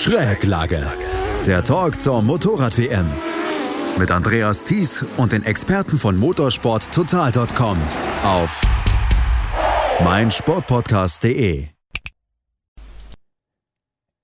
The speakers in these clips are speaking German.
Schräglage. Der Talk zur Motorrad-WM. Mit Andreas Thies und den Experten von motorsporttotal.com auf meinsportpodcast.de.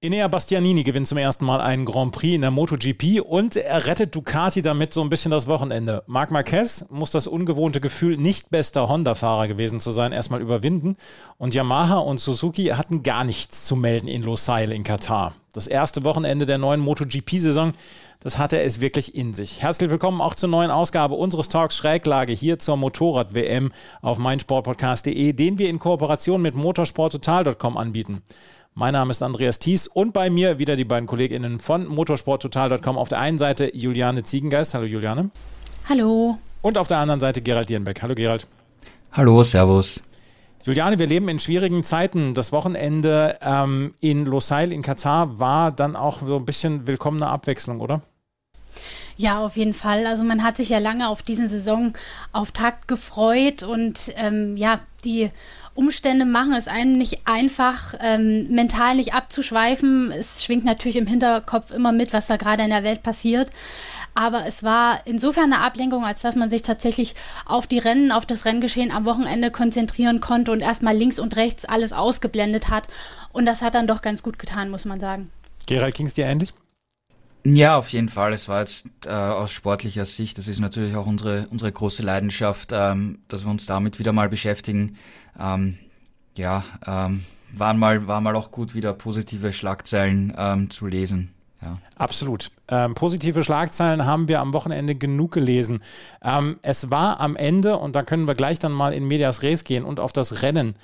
Enea Bastianini gewinnt zum ersten Mal einen Grand Prix in der MotoGP und er rettet Ducati damit so ein bisschen das Wochenende. Marc Marquez muss das ungewohnte Gefühl, nicht bester Honda-Fahrer gewesen zu sein, erstmal überwinden. Und Yamaha und Suzuki hatten gar nichts zu melden in Losail in Katar. Das erste Wochenende der neuen MotoGP-Saison, das hatte es wirklich in sich. Herzlich willkommen auch zur neuen Ausgabe unseres Talks Schräglage hier zur Motorrad-WM auf meinsportpodcast.de, den wir in Kooperation mit motorsporttotal.com anbieten. Mein Name ist Andreas Thies und bei mir wieder die beiden KollegInnen von motorsporttotal.com. Auf der einen Seite Juliane Ziegengeist. Hallo Juliane. Hallo. Und auf der anderen Seite Gerald Dierenbeck. Hallo Gerald. Hallo, Servus. Juliane, wir leben in schwierigen Zeiten. Das Wochenende ähm, in Losail in Katar war dann auch so ein bisschen willkommene Abwechslung, oder? Ja, auf jeden Fall. Also man hat sich ja lange auf diesen Saisonauftakt gefreut und ähm, ja, die Umstände machen es einem nicht einfach, ähm, mental nicht abzuschweifen. Es schwingt natürlich im Hinterkopf immer mit, was da gerade in der Welt passiert. Aber es war insofern eine Ablenkung, als dass man sich tatsächlich auf die Rennen, auf das Renngeschehen am Wochenende konzentrieren konnte und erstmal links und rechts alles ausgeblendet hat. Und das hat dann doch ganz gut getan, muss man sagen. Gerald, ging es dir ähnlich? Ja, auf jeden Fall. Es war jetzt äh, aus sportlicher Sicht, das ist natürlich auch unsere, unsere große Leidenschaft, ähm, dass wir uns damit wieder mal beschäftigen. Ähm, ja, ähm, waren mal, war mal auch gut, wieder positive Schlagzeilen ähm, zu lesen. Ja. Absolut. Ähm, positive Schlagzeilen haben wir am Wochenende genug gelesen. Ähm, es war am Ende, und da können wir gleich dann mal in Medias Res gehen und auf das Rennen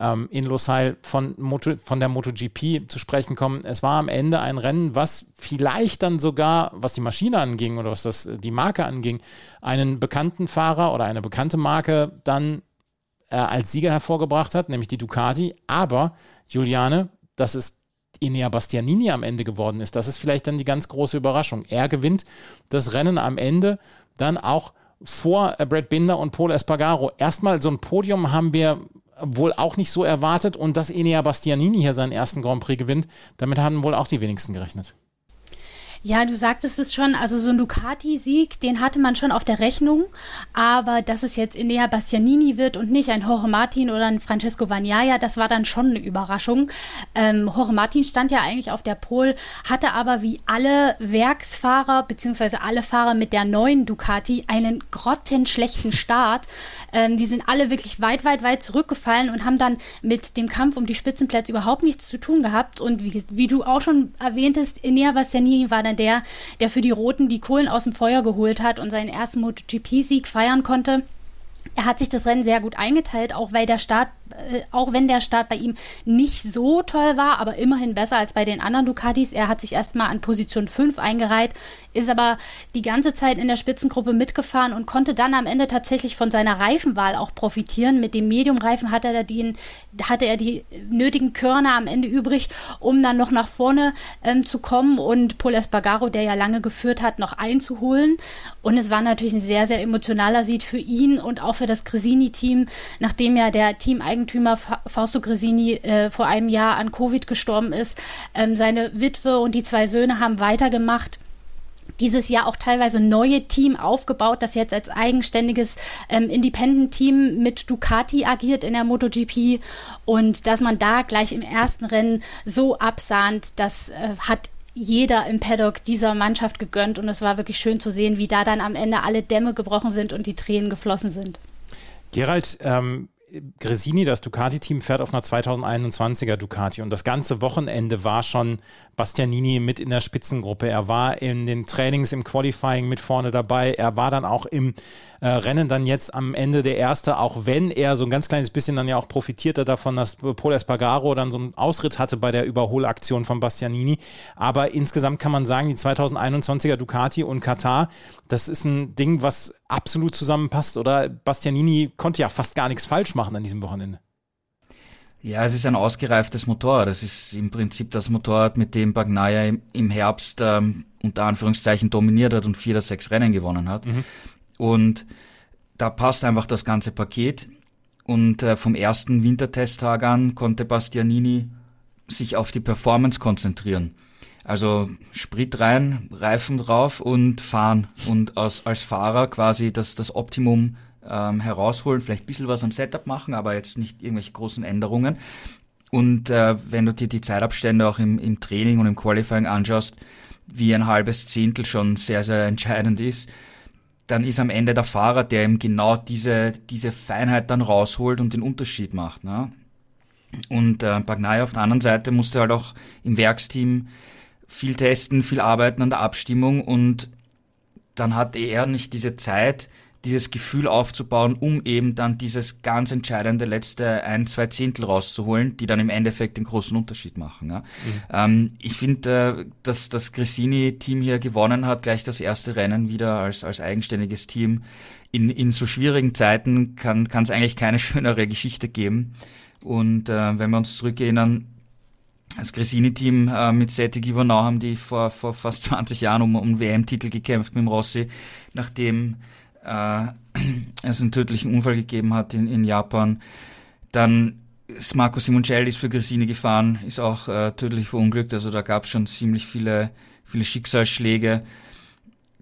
ähm, in Losail von, Moto, von der MotoGP zu sprechen kommen. Es war am Ende ein Rennen, was vielleicht dann sogar, was die Maschine anging oder was das, die Marke anging, einen bekannten Fahrer oder eine bekannte Marke dann äh, als Sieger hervorgebracht hat, nämlich die Ducati. Aber, Juliane, das ist Enea Bastianini am Ende geworden ist. Das ist vielleicht dann die ganz große Überraschung. Er gewinnt das Rennen am Ende dann auch vor äh, Brad Binder und Paul Espargaro. Erstmal so ein Podium haben wir wohl auch nicht so erwartet und dass Enea Bastianini hier seinen ersten Grand Prix gewinnt, damit haben wohl auch die wenigsten gerechnet. Ja, du sagtest es schon, also so ein Ducati-Sieg, den hatte man schon auf der Rechnung, aber dass es jetzt Inea Bastianini wird und nicht ein Jorge Martin oder ein Francesco Bagnaia, das war dann schon eine Überraschung. Ähm, Jorge Martin stand ja eigentlich auf der Pole, hatte aber wie alle Werksfahrer beziehungsweise alle Fahrer mit der neuen Ducati einen grottenschlechten Start. Ähm, die sind alle wirklich weit, weit, weit zurückgefallen und haben dann mit dem Kampf um die Spitzenplätze überhaupt nichts zu tun gehabt. Und wie, wie du auch schon erwähntest, Inea Bastianini war dann einer der, der für die Roten die Kohlen aus dem Feuer geholt hat und seinen ersten MotoGP-Sieg feiern konnte. Er hat sich das Rennen sehr gut eingeteilt, auch weil der Start auch wenn der Start bei ihm nicht so toll war, aber immerhin besser als bei den anderen Ducatis. Er hat sich erstmal an Position 5 eingereiht, ist aber die ganze Zeit in der Spitzengruppe mitgefahren und konnte dann am Ende tatsächlich von seiner Reifenwahl auch profitieren. Mit dem Medium-Reifen hatte er, die, hatte er die nötigen Körner am Ende übrig, um dann noch nach vorne ähm, zu kommen und Paul Espargaro, der ja lange geführt hat, noch einzuholen. Und es war natürlich ein sehr, sehr emotionaler Sieg für ihn und auch für das Cresini-Team, nachdem ja der Team eigentlich Eigentümer Fausto Gresini äh, vor einem Jahr an Covid gestorben ist. Ähm, seine Witwe und die zwei Söhne haben weitergemacht dieses Jahr auch teilweise neue Team aufgebaut, das jetzt als eigenständiges ähm, Independent-Team mit Ducati agiert in der MotoGP und dass man da gleich im ersten Rennen so absahnt, das äh, hat jeder im Paddock dieser Mannschaft gegönnt und es war wirklich schön zu sehen, wie da dann am Ende alle Dämme gebrochen sind und die Tränen geflossen sind. Gerald, ähm, Gresini, das Ducati-Team, fährt auf einer 2021er Ducati und das ganze Wochenende war schon Bastianini mit in der Spitzengruppe. Er war in den Trainings, im Qualifying mit vorne dabei. Er war dann auch im äh, Rennen dann jetzt am Ende der Erste, auch wenn er so ein ganz kleines bisschen dann ja auch profitierte davon, dass Paul Espargaro dann so einen Ausritt hatte bei der Überholaktion von Bastianini. Aber insgesamt kann man sagen, die 2021er Ducati und Katar, das ist ein Ding, was absolut zusammenpasst. Oder Bastianini konnte ja fast gar nichts falsch machen an diesem Wochenende. Ja, es ist ein ausgereiftes Motorrad. Das ist im Prinzip das Motorrad, mit dem Bagnaia im Herbst ähm, unter Anführungszeichen dominiert hat und vier oder sechs Rennen gewonnen hat. Mhm. Und da passt einfach das ganze Paket. Und äh, vom ersten Wintertesttag an konnte Bastianini sich auf die Performance konzentrieren. Also Sprit rein, Reifen drauf und fahren und als, als Fahrer quasi das, das Optimum ähm, herausholen, vielleicht ein bisschen was am Setup machen, aber jetzt nicht irgendwelche großen Änderungen. Und äh, wenn du dir die Zeitabstände auch im, im Training und im Qualifying anschaust, wie ein halbes Zehntel schon sehr, sehr entscheidend ist, dann ist am Ende der Fahrer, der ihm genau diese, diese Feinheit dann rausholt und den Unterschied macht. Ne? Und äh, Bagnaia auf der anderen Seite musste halt auch im Werksteam viel testen, viel arbeiten an der Abstimmung und dann hat er nicht diese Zeit, dieses Gefühl aufzubauen, um eben dann dieses ganz entscheidende letzte ein, zwei Zehntel rauszuholen, die dann im Endeffekt den großen Unterschied machen. Ja. Mhm. Ähm, ich finde, äh, dass das Grissini-Team hier gewonnen hat, gleich das erste Rennen wieder als, als eigenständiges Team. In, in so schwierigen Zeiten kann es eigentlich keine schönere Geschichte geben. Und äh, wenn wir uns zurückerinnern, das Gresini-Team äh, mit Seti Givonau haben die vor, vor fast 20 Jahren um, um WM-Titel gekämpft mit dem Rossi, nachdem äh, es einen tödlichen Unfall gegeben hat in, in Japan. Dann ist Marco Simoncelli ist für Gresini gefahren, ist auch äh, tödlich verunglückt. Also da gab es schon ziemlich viele, viele Schicksalsschläge.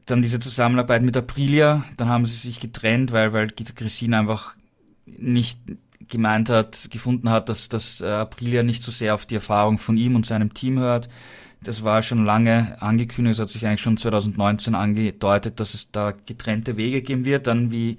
Dann diese Zusammenarbeit mit Aprilia, dann haben sie sich getrennt, weil, weil Gresini einfach nicht gemeint hat, gefunden hat, dass, dass äh, Aprilia nicht so sehr auf die Erfahrung von ihm und seinem Team hört. Das war schon lange angekündigt, es hat sich eigentlich schon 2019 angedeutet, dass es da getrennte Wege geben wird. Dann, wie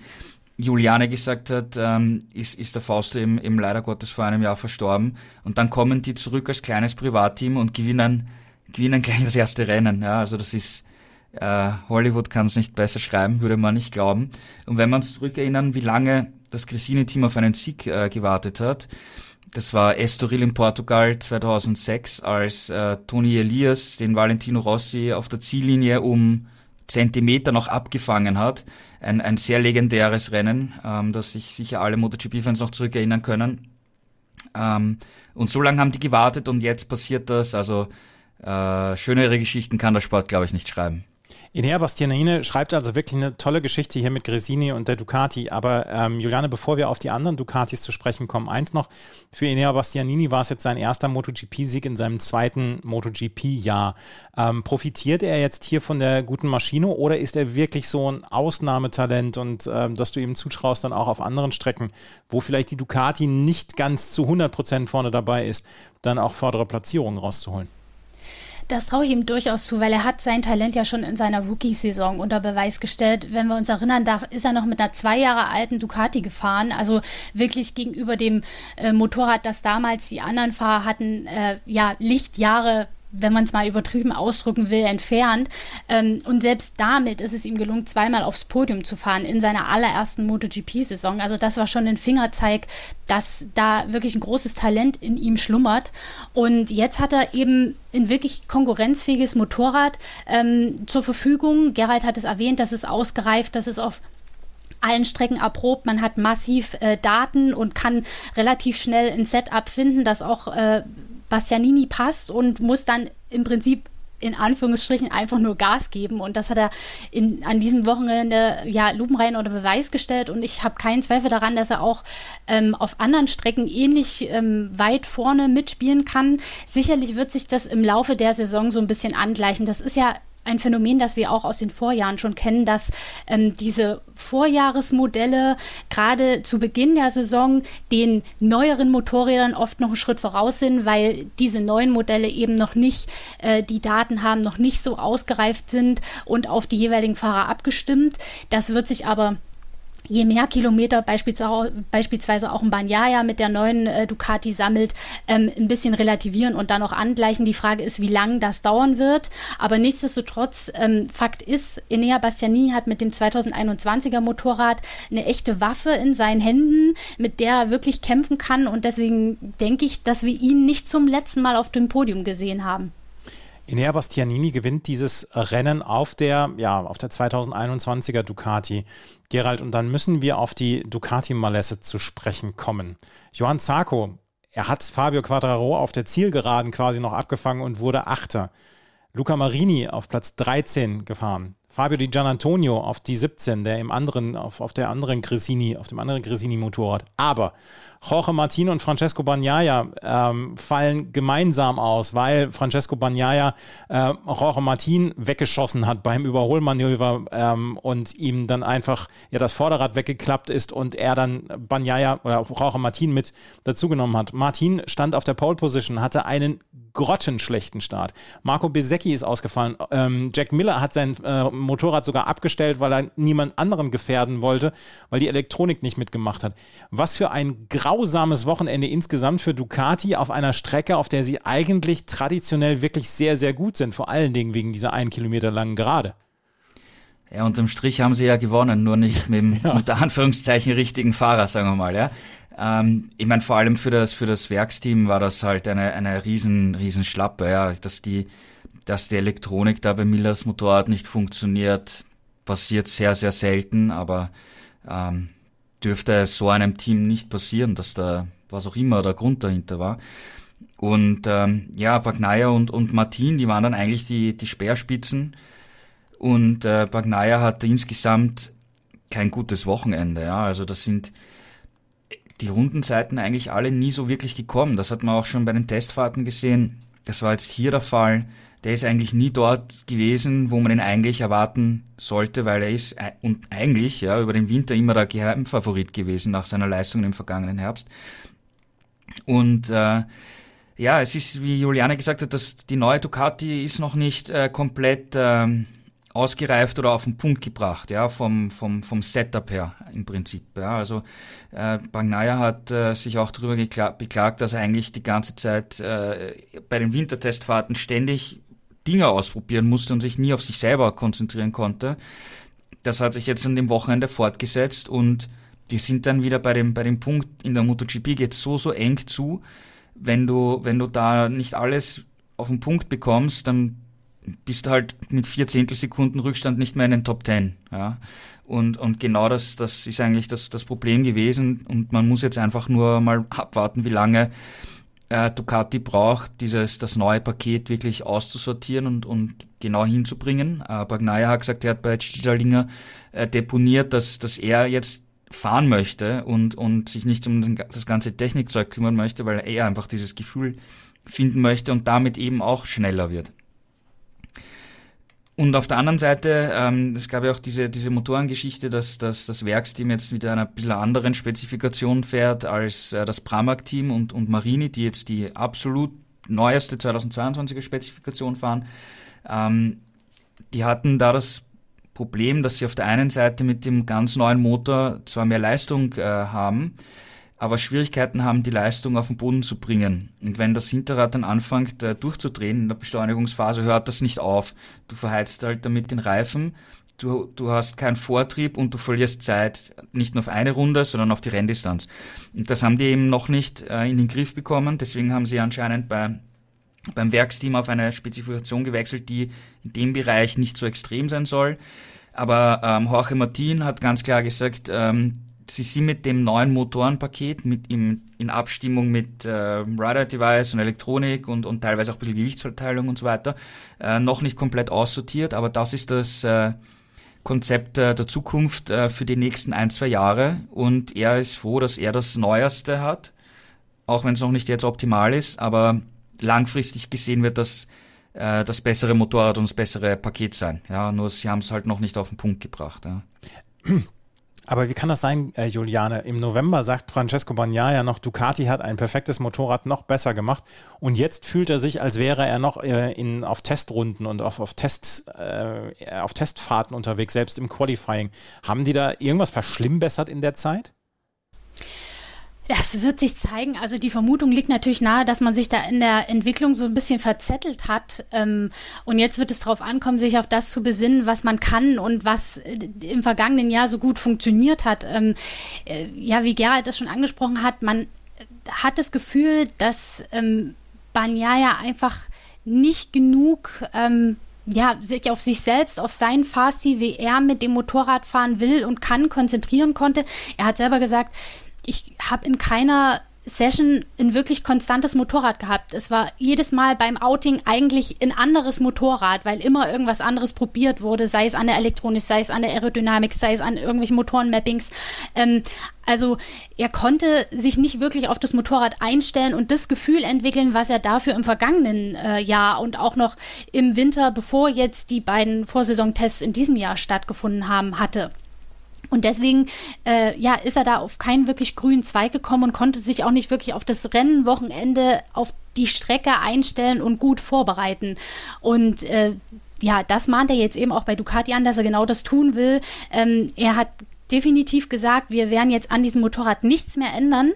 Juliane gesagt hat, ähm, ist, ist der Fausto eben, eben leider Gottes vor einem Jahr verstorben. Und dann kommen die zurück als kleines Privatteam und gewinnen, gewinnen gleich das erste Rennen. Ja, also das ist, äh, Hollywood kann es nicht besser schreiben, würde man nicht glauben. Und wenn wir uns zurückerinnern, wie lange das Gresini-Team auf einen Sieg äh, gewartet hat, das war Estoril in Portugal 2006, als äh, Toni Elias den Valentino Rossi auf der Ziellinie um Zentimeter noch abgefangen hat. Ein, ein sehr legendäres Rennen, ähm, das sich sicher alle MotoGP-Fans noch zurückerinnern können. Ähm, und so lange haben die gewartet und jetzt passiert das. Also äh, schönere Geschichten kann der Sport, glaube ich, nicht schreiben. Enea Bastianini schreibt also wirklich eine tolle Geschichte hier mit Gresini und der Ducati. Aber ähm, Juliane, bevor wir auf die anderen Ducatis zu sprechen kommen, eins noch. Für Enea Bastianini war es jetzt sein erster MotoGP-Sieg in seinem zweiten MotoGP-Jahr. Ähm, profitiert er jetzt hier von der guten Maschine oder ist er wirklich so ein Ausnahmetalent und ähm, dass du ihm zutraust, dann auch auf anderen Strecken, wo vielleicht die Ducati nicht ganz zu 100 Prozent vorne dabei ist, dann auch vordere Platzierungen rauszuholen? Das traue ich ihm durchaus zu, weil er hat sein Talent ja schon in seiner Rookie-Saison unter Beweis gestellt. Wenn wir uns erinnern, da ist er noch mit einer zwei Jahre alten Ducati gefahren. Also wirklich gegenüber dem äh, Motorrad, das damals die anderen Fahrer hatten, äh, ja, Lichtjahre wenn man es mal übertrieben ausdrücken will, entfernt. Ähm, und selbst damit ist es ihm gelungen, zweimal aufs Podium zu fahren in seiner allerersten MotoGP-Saison. Also das war schon ein Fingerzeig, dass da wirklich ein großes Talent in ihm schlummert. Und jetzt hat er eben ein wirklich konkurrenzfähiges Motorrad ähm, zur Verfügung. Gerald hat es erwähnt, das ist ausgereift, das ist auf allen Strecken erprobt. Man hat massiv äh, Daten und kann relativ schnell ein Setup finden, das auch äh, Bastianini passt und muss dann im Prinzip in Anführungsstrichen einfach nur Gas geben. Und das hat er in, an diesem Wochenende ja lupenrein unter Beweis gestellt. Und ich habe keinen Zweifel daran, dass er auch ähm, auf anderen Strecken ähnlich ähm, weit vorne mitspielen kann. Sicherlich wird sich das im Laufe der Saison so ein bisschen angleichen. Das ist ja ein Phänomen, das wir auch aus den Vorjahren schon kennen, dass ähm, diese Vorjahresmodelle gerade zu Beginn der Saison den neueren Motorrädern oft noch einen Schritt voraus sind, weil diese neuen Modelle eben noch nicht äh, die Daten haben, noch nicht so ausgereift sind und auf die jeweiligen Fahrer abgestimmt. Das wird sich aber je mehr Kilometer beispielsweise auch ein Banyaya mit der neuen äh, Ducati sammelt, ähm, ein bisschen relativieren und dann auch angleichen. Die Frage ist, wie lange das dauern wird. Aber nichtsdestotrotz, ähm, Fakt ist, Enea Bastianini hat mit dem 2021er Motorrad eine echte Waffe in seinen Händen, mit der er wirklich kämpfen kann. Und deswegen denke ich, dass wir ihn nicht zum letzten Mal auf dem Podium gesehen haben. Enea Bastianini gewinnt dieses Rennen auf der, ja, auf der 2021er Ducati. Gerald, und dann müssen wir auf die Ducati-Malesse zu sprechen kommen. Johann Zarco, er hat Fabio Quadraro auf der Zielgeraden quasi noch abgefangen und wurde Achter. Luca Marini auf Platz 13 gefahren. Fabio Di Gianantonio auf die 17, der im anderen, auf, auf der anderen Gresini, auf dem anderen Gresini-Motorrad. Aber Jorge Martin und Francesco Bagnaia ähm, fallen gemeinsam aus, weil Francesco Bagnaia äh, Jorge Martin weggeschossen hat beim Überholmanöver ähm, und ihm dann einfach ja das Vorderrad weggeklappt ist und er dann Bagnaia oder Jorge Martin mit dazugenommen hat. Martin stand auf der Pole Position, hatte einen grottenschlechten Start. Marco Besecchi ist ausgefallen. Ähm, Jack Miller hat sein äh, Motorrad sogar abgestellt, weil er niemand anderen gefährden wollte, weil die Elektronik nicht mitgemacht hat. Was für ein grausames Wochenende insgesamt für Ducati auf einer Strecke, auf der sie eigentlich traditionell wirklich sehr, sehr gut sind. Vor allen Dingen wegen dieser einen Kilometer langen Gerade. Ja, unterm Strich haben sie ja gewonnen, nur nicht mit dem ja. unter Anführungszeichen richtigen Fahrer, sagen wir mal, ja. Ähm, ich meine, vor allem für das, für das Werksteam war das halt eine, eine riesen, riesen Schlappe, ja, dass die, dass die Elektronik da bei Millers Motorrad nicht funktioniert, passiert sehr, sehr selten, aber ähm, dürfte so einem Team nicht passieren, dass da, was auch immer der Grund dahinter war. Und ähm, ja, Bagnaia und, und Martin, die waren dann eigentlich die, die Speerspitzen. Und äh, Bagnaia hatte insgesamt kein gutes Wochenende. Ja, also das sind die Rundenzeiten eigentlich alle nie so wirklich gekommen. Das hat man auch schon bei den Testfahrten gesehen. Das war jetzt hier der Fall. Der ist eigentlich nie dort gewesen, wo man ihn eigentlich erwarten sollte, weil er ist und eigentlich ja über den Winter immer der Geheimfavorit gewesen nach seiner Leistung im vergangenen Herbst. Und äh, ja, es ist, wie Juliane gesagt hat, dass die neue Ducati ist noch nicht äh, komplett äh, ausgereift oder auf den Punkt gebracht, ja, vom, vom, vom Setup her im Prinzip. Ja. Also äh, Bagnaia hat äh, sich auch darüber beklagt, dass er eigentlich die ganze Zeit äh, bei den Wintertestfahrten ständig Dinge ausprobieren musste und sich nie auf sich selber konzentrieren konnte. Das hat sich jetzt an dem Wochenende fortgesetzt und wir sind dann wieder bei dem, bei dem Punkt, in der MotoGP geht so, so eng zu, wenn du, wenn du da nicht alles auf den Punkt bekommst, dann bist halt mit vier Zehntelsekunden Rückstand nicht mehr in den Top Ten. Ja. Und, und genau das, das ist eigentlich das, das Problem gewesen. Und man muss jetzt einfach nur mal abwarten, wie lange äh, Ducati braucht, dieses, das neue Paket wirklich auszusortieren und, und genau hinzubringen. Äh, Bagnaia hat gesagt, er hat bei Stidalinger äh, deponiert, dass, dass er jetzt fahren möchte und, und sich nicht um das ganze Technikzeug kümmern möchte, weil er einfach dieses Gefühl finden möchte und damit eben auch schneller wird. Und auf der anderen Seite, ähm, es gab ja auch diese, diese Motorengeschichte, dass, dass das Werksteam jetzt mit einer bisschen anderen Spezifikation fährt als äh, das Pramac-Team und, und Marini, die jetzt die absolut neueste 2022er Spezifikation fahren. Ähm, die hatten da das Problem, dass sie auf der einen Seite mit dem ganz neuen Motor zwar mehr Leistung äh, haben, aber Schwierigkeiten haben, die Leistung auf den Boden zu bringen. Und wenn das Hinterrad dann anfängt äh, durchzudrehen in der Beschleunigungsphase, hört das nicht auf. Du verheizt halt damit den Reifen, du, du hast keinen Vortrieb und du verlierst Zeit nicht nur auf eine Runde, sondern auf die Renndistanz. Und das haben die eben noch nicht äh, in den Griff bekommen, deswegen haben sie anscheinend bei beim Werksteam auf eine Spezifikation gewechselt, die in dem Bereich nicht so extrem sein soll. Aber ähm, Jorge Martin hat ganz klar gesagt, ähm, sie sind mit dem neuen Motorenpaket mit im, in Abstimmung mit äh, Rider-Device und Elektronik und, und teilweise auch ein bisschen Gewichtsverteilung und so weiter äh, noch nicht komplett aussortiert, aber das ist das äh, Konzept äh, der Zukunft äh, für die nächsten ein, zwei Jahre und er ist froh, dass er das Neueste hat, auch wenn es noch nicht jetzt optimal ist, aber langfristig gesehen wird das äh, das bessere Motorrad und das bessere Paket sein. Ja, nur sie haben es halt noch nicht auf den Punkt gebracht. Ja. Aber wie kann das sein, äh, Juliane? Im November sagt Francesco Bagnaia noch, Ducati hat ein perfektes Motorrad noch besser gemacht und jetzt fühlt er sich, als wäre er noch äh, in, auf Testrunden und auf, auf, Test, äh, auf Testfahrten unterwegs, selbst im Qualifying. Haben die da irgendwas verschlimmbessert in der Zeit? Das wird sich zeigen. Also die Vermutung liegt natürlich nahe, dass man sich da in der Entwicklung so ein bisschen verzettelt hat. Ähm, und jetzt wird es darauf ankommen, sich auf das zu besinnen, was man kann und was äh, im vergangenen Jahr so gut funktioniert hat. Ähm, äh, ja, wie Gerald das schon angesprochen hat, man hat das Gefühl, dass ähm, Banyaya einfach nicht genug ja, sich auf sich selbst, auf sein Fahrstil, wie er mit dem Motorrad fahren will und kann, konzentrieren konnte. Er hat selber gesagt, ich habe in keiner Session ein wirklich konstantes Motorrad gehabt. Es war jedes Mal beim Outing eigentlich ein anderes Motorrad, weil immer irgendwas anderes probiert wurde, sei es an der Elektronik, sei es an der Aerodynamik, sei es an irgendwelchen Motorenmappings. Ähm, also er konnte sich nicht wirklich auf das Motorrad einstellen und das Gefühl entwickeln, was er dafür im vergangenen äh, Jahr und auch noch im Winter, bevor jetzt die beiden Vorsaisontests in diesem Jahr stattgefunden haben, hatte. Und deswegen äh, ja, ist er da auf keinen wirklich grünen Zweig gekommen und konnte sich auch nicht wirklich auf das Rennenwochenende auf die Strecke einstellen und gut vorbereiten. Und äh, ja, das mahnt er jetzt eben auch bei Ducati an, dass er genau das tun will. Ähm, er hat definitiv gesagt, wir werden jetzt an diesem Motorrad nichts mehr ändern.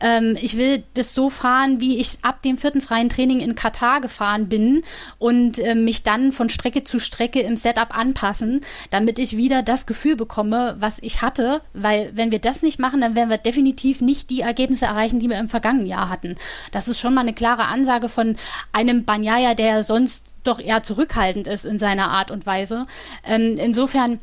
Ähm, ich will das so fahren, wie ich ab dem vierten freien Training in Katar gefahren bin und äh, mich dann von Strecke zu Strecke im Setup anpassen, damit ich wieder das Gefühl bekomme, was ich hatte. Weil wenn wir das nicht machen, dann werden wir definitiv nicht die Ergebnisse erreichen, die wir im vergangenen Jahr hatten. Das ist schon mal eine klare Ansage von einem Banyaya, der sonst doch eher zurückhaltend ist in seiner Art und Weise. Ähm, insofern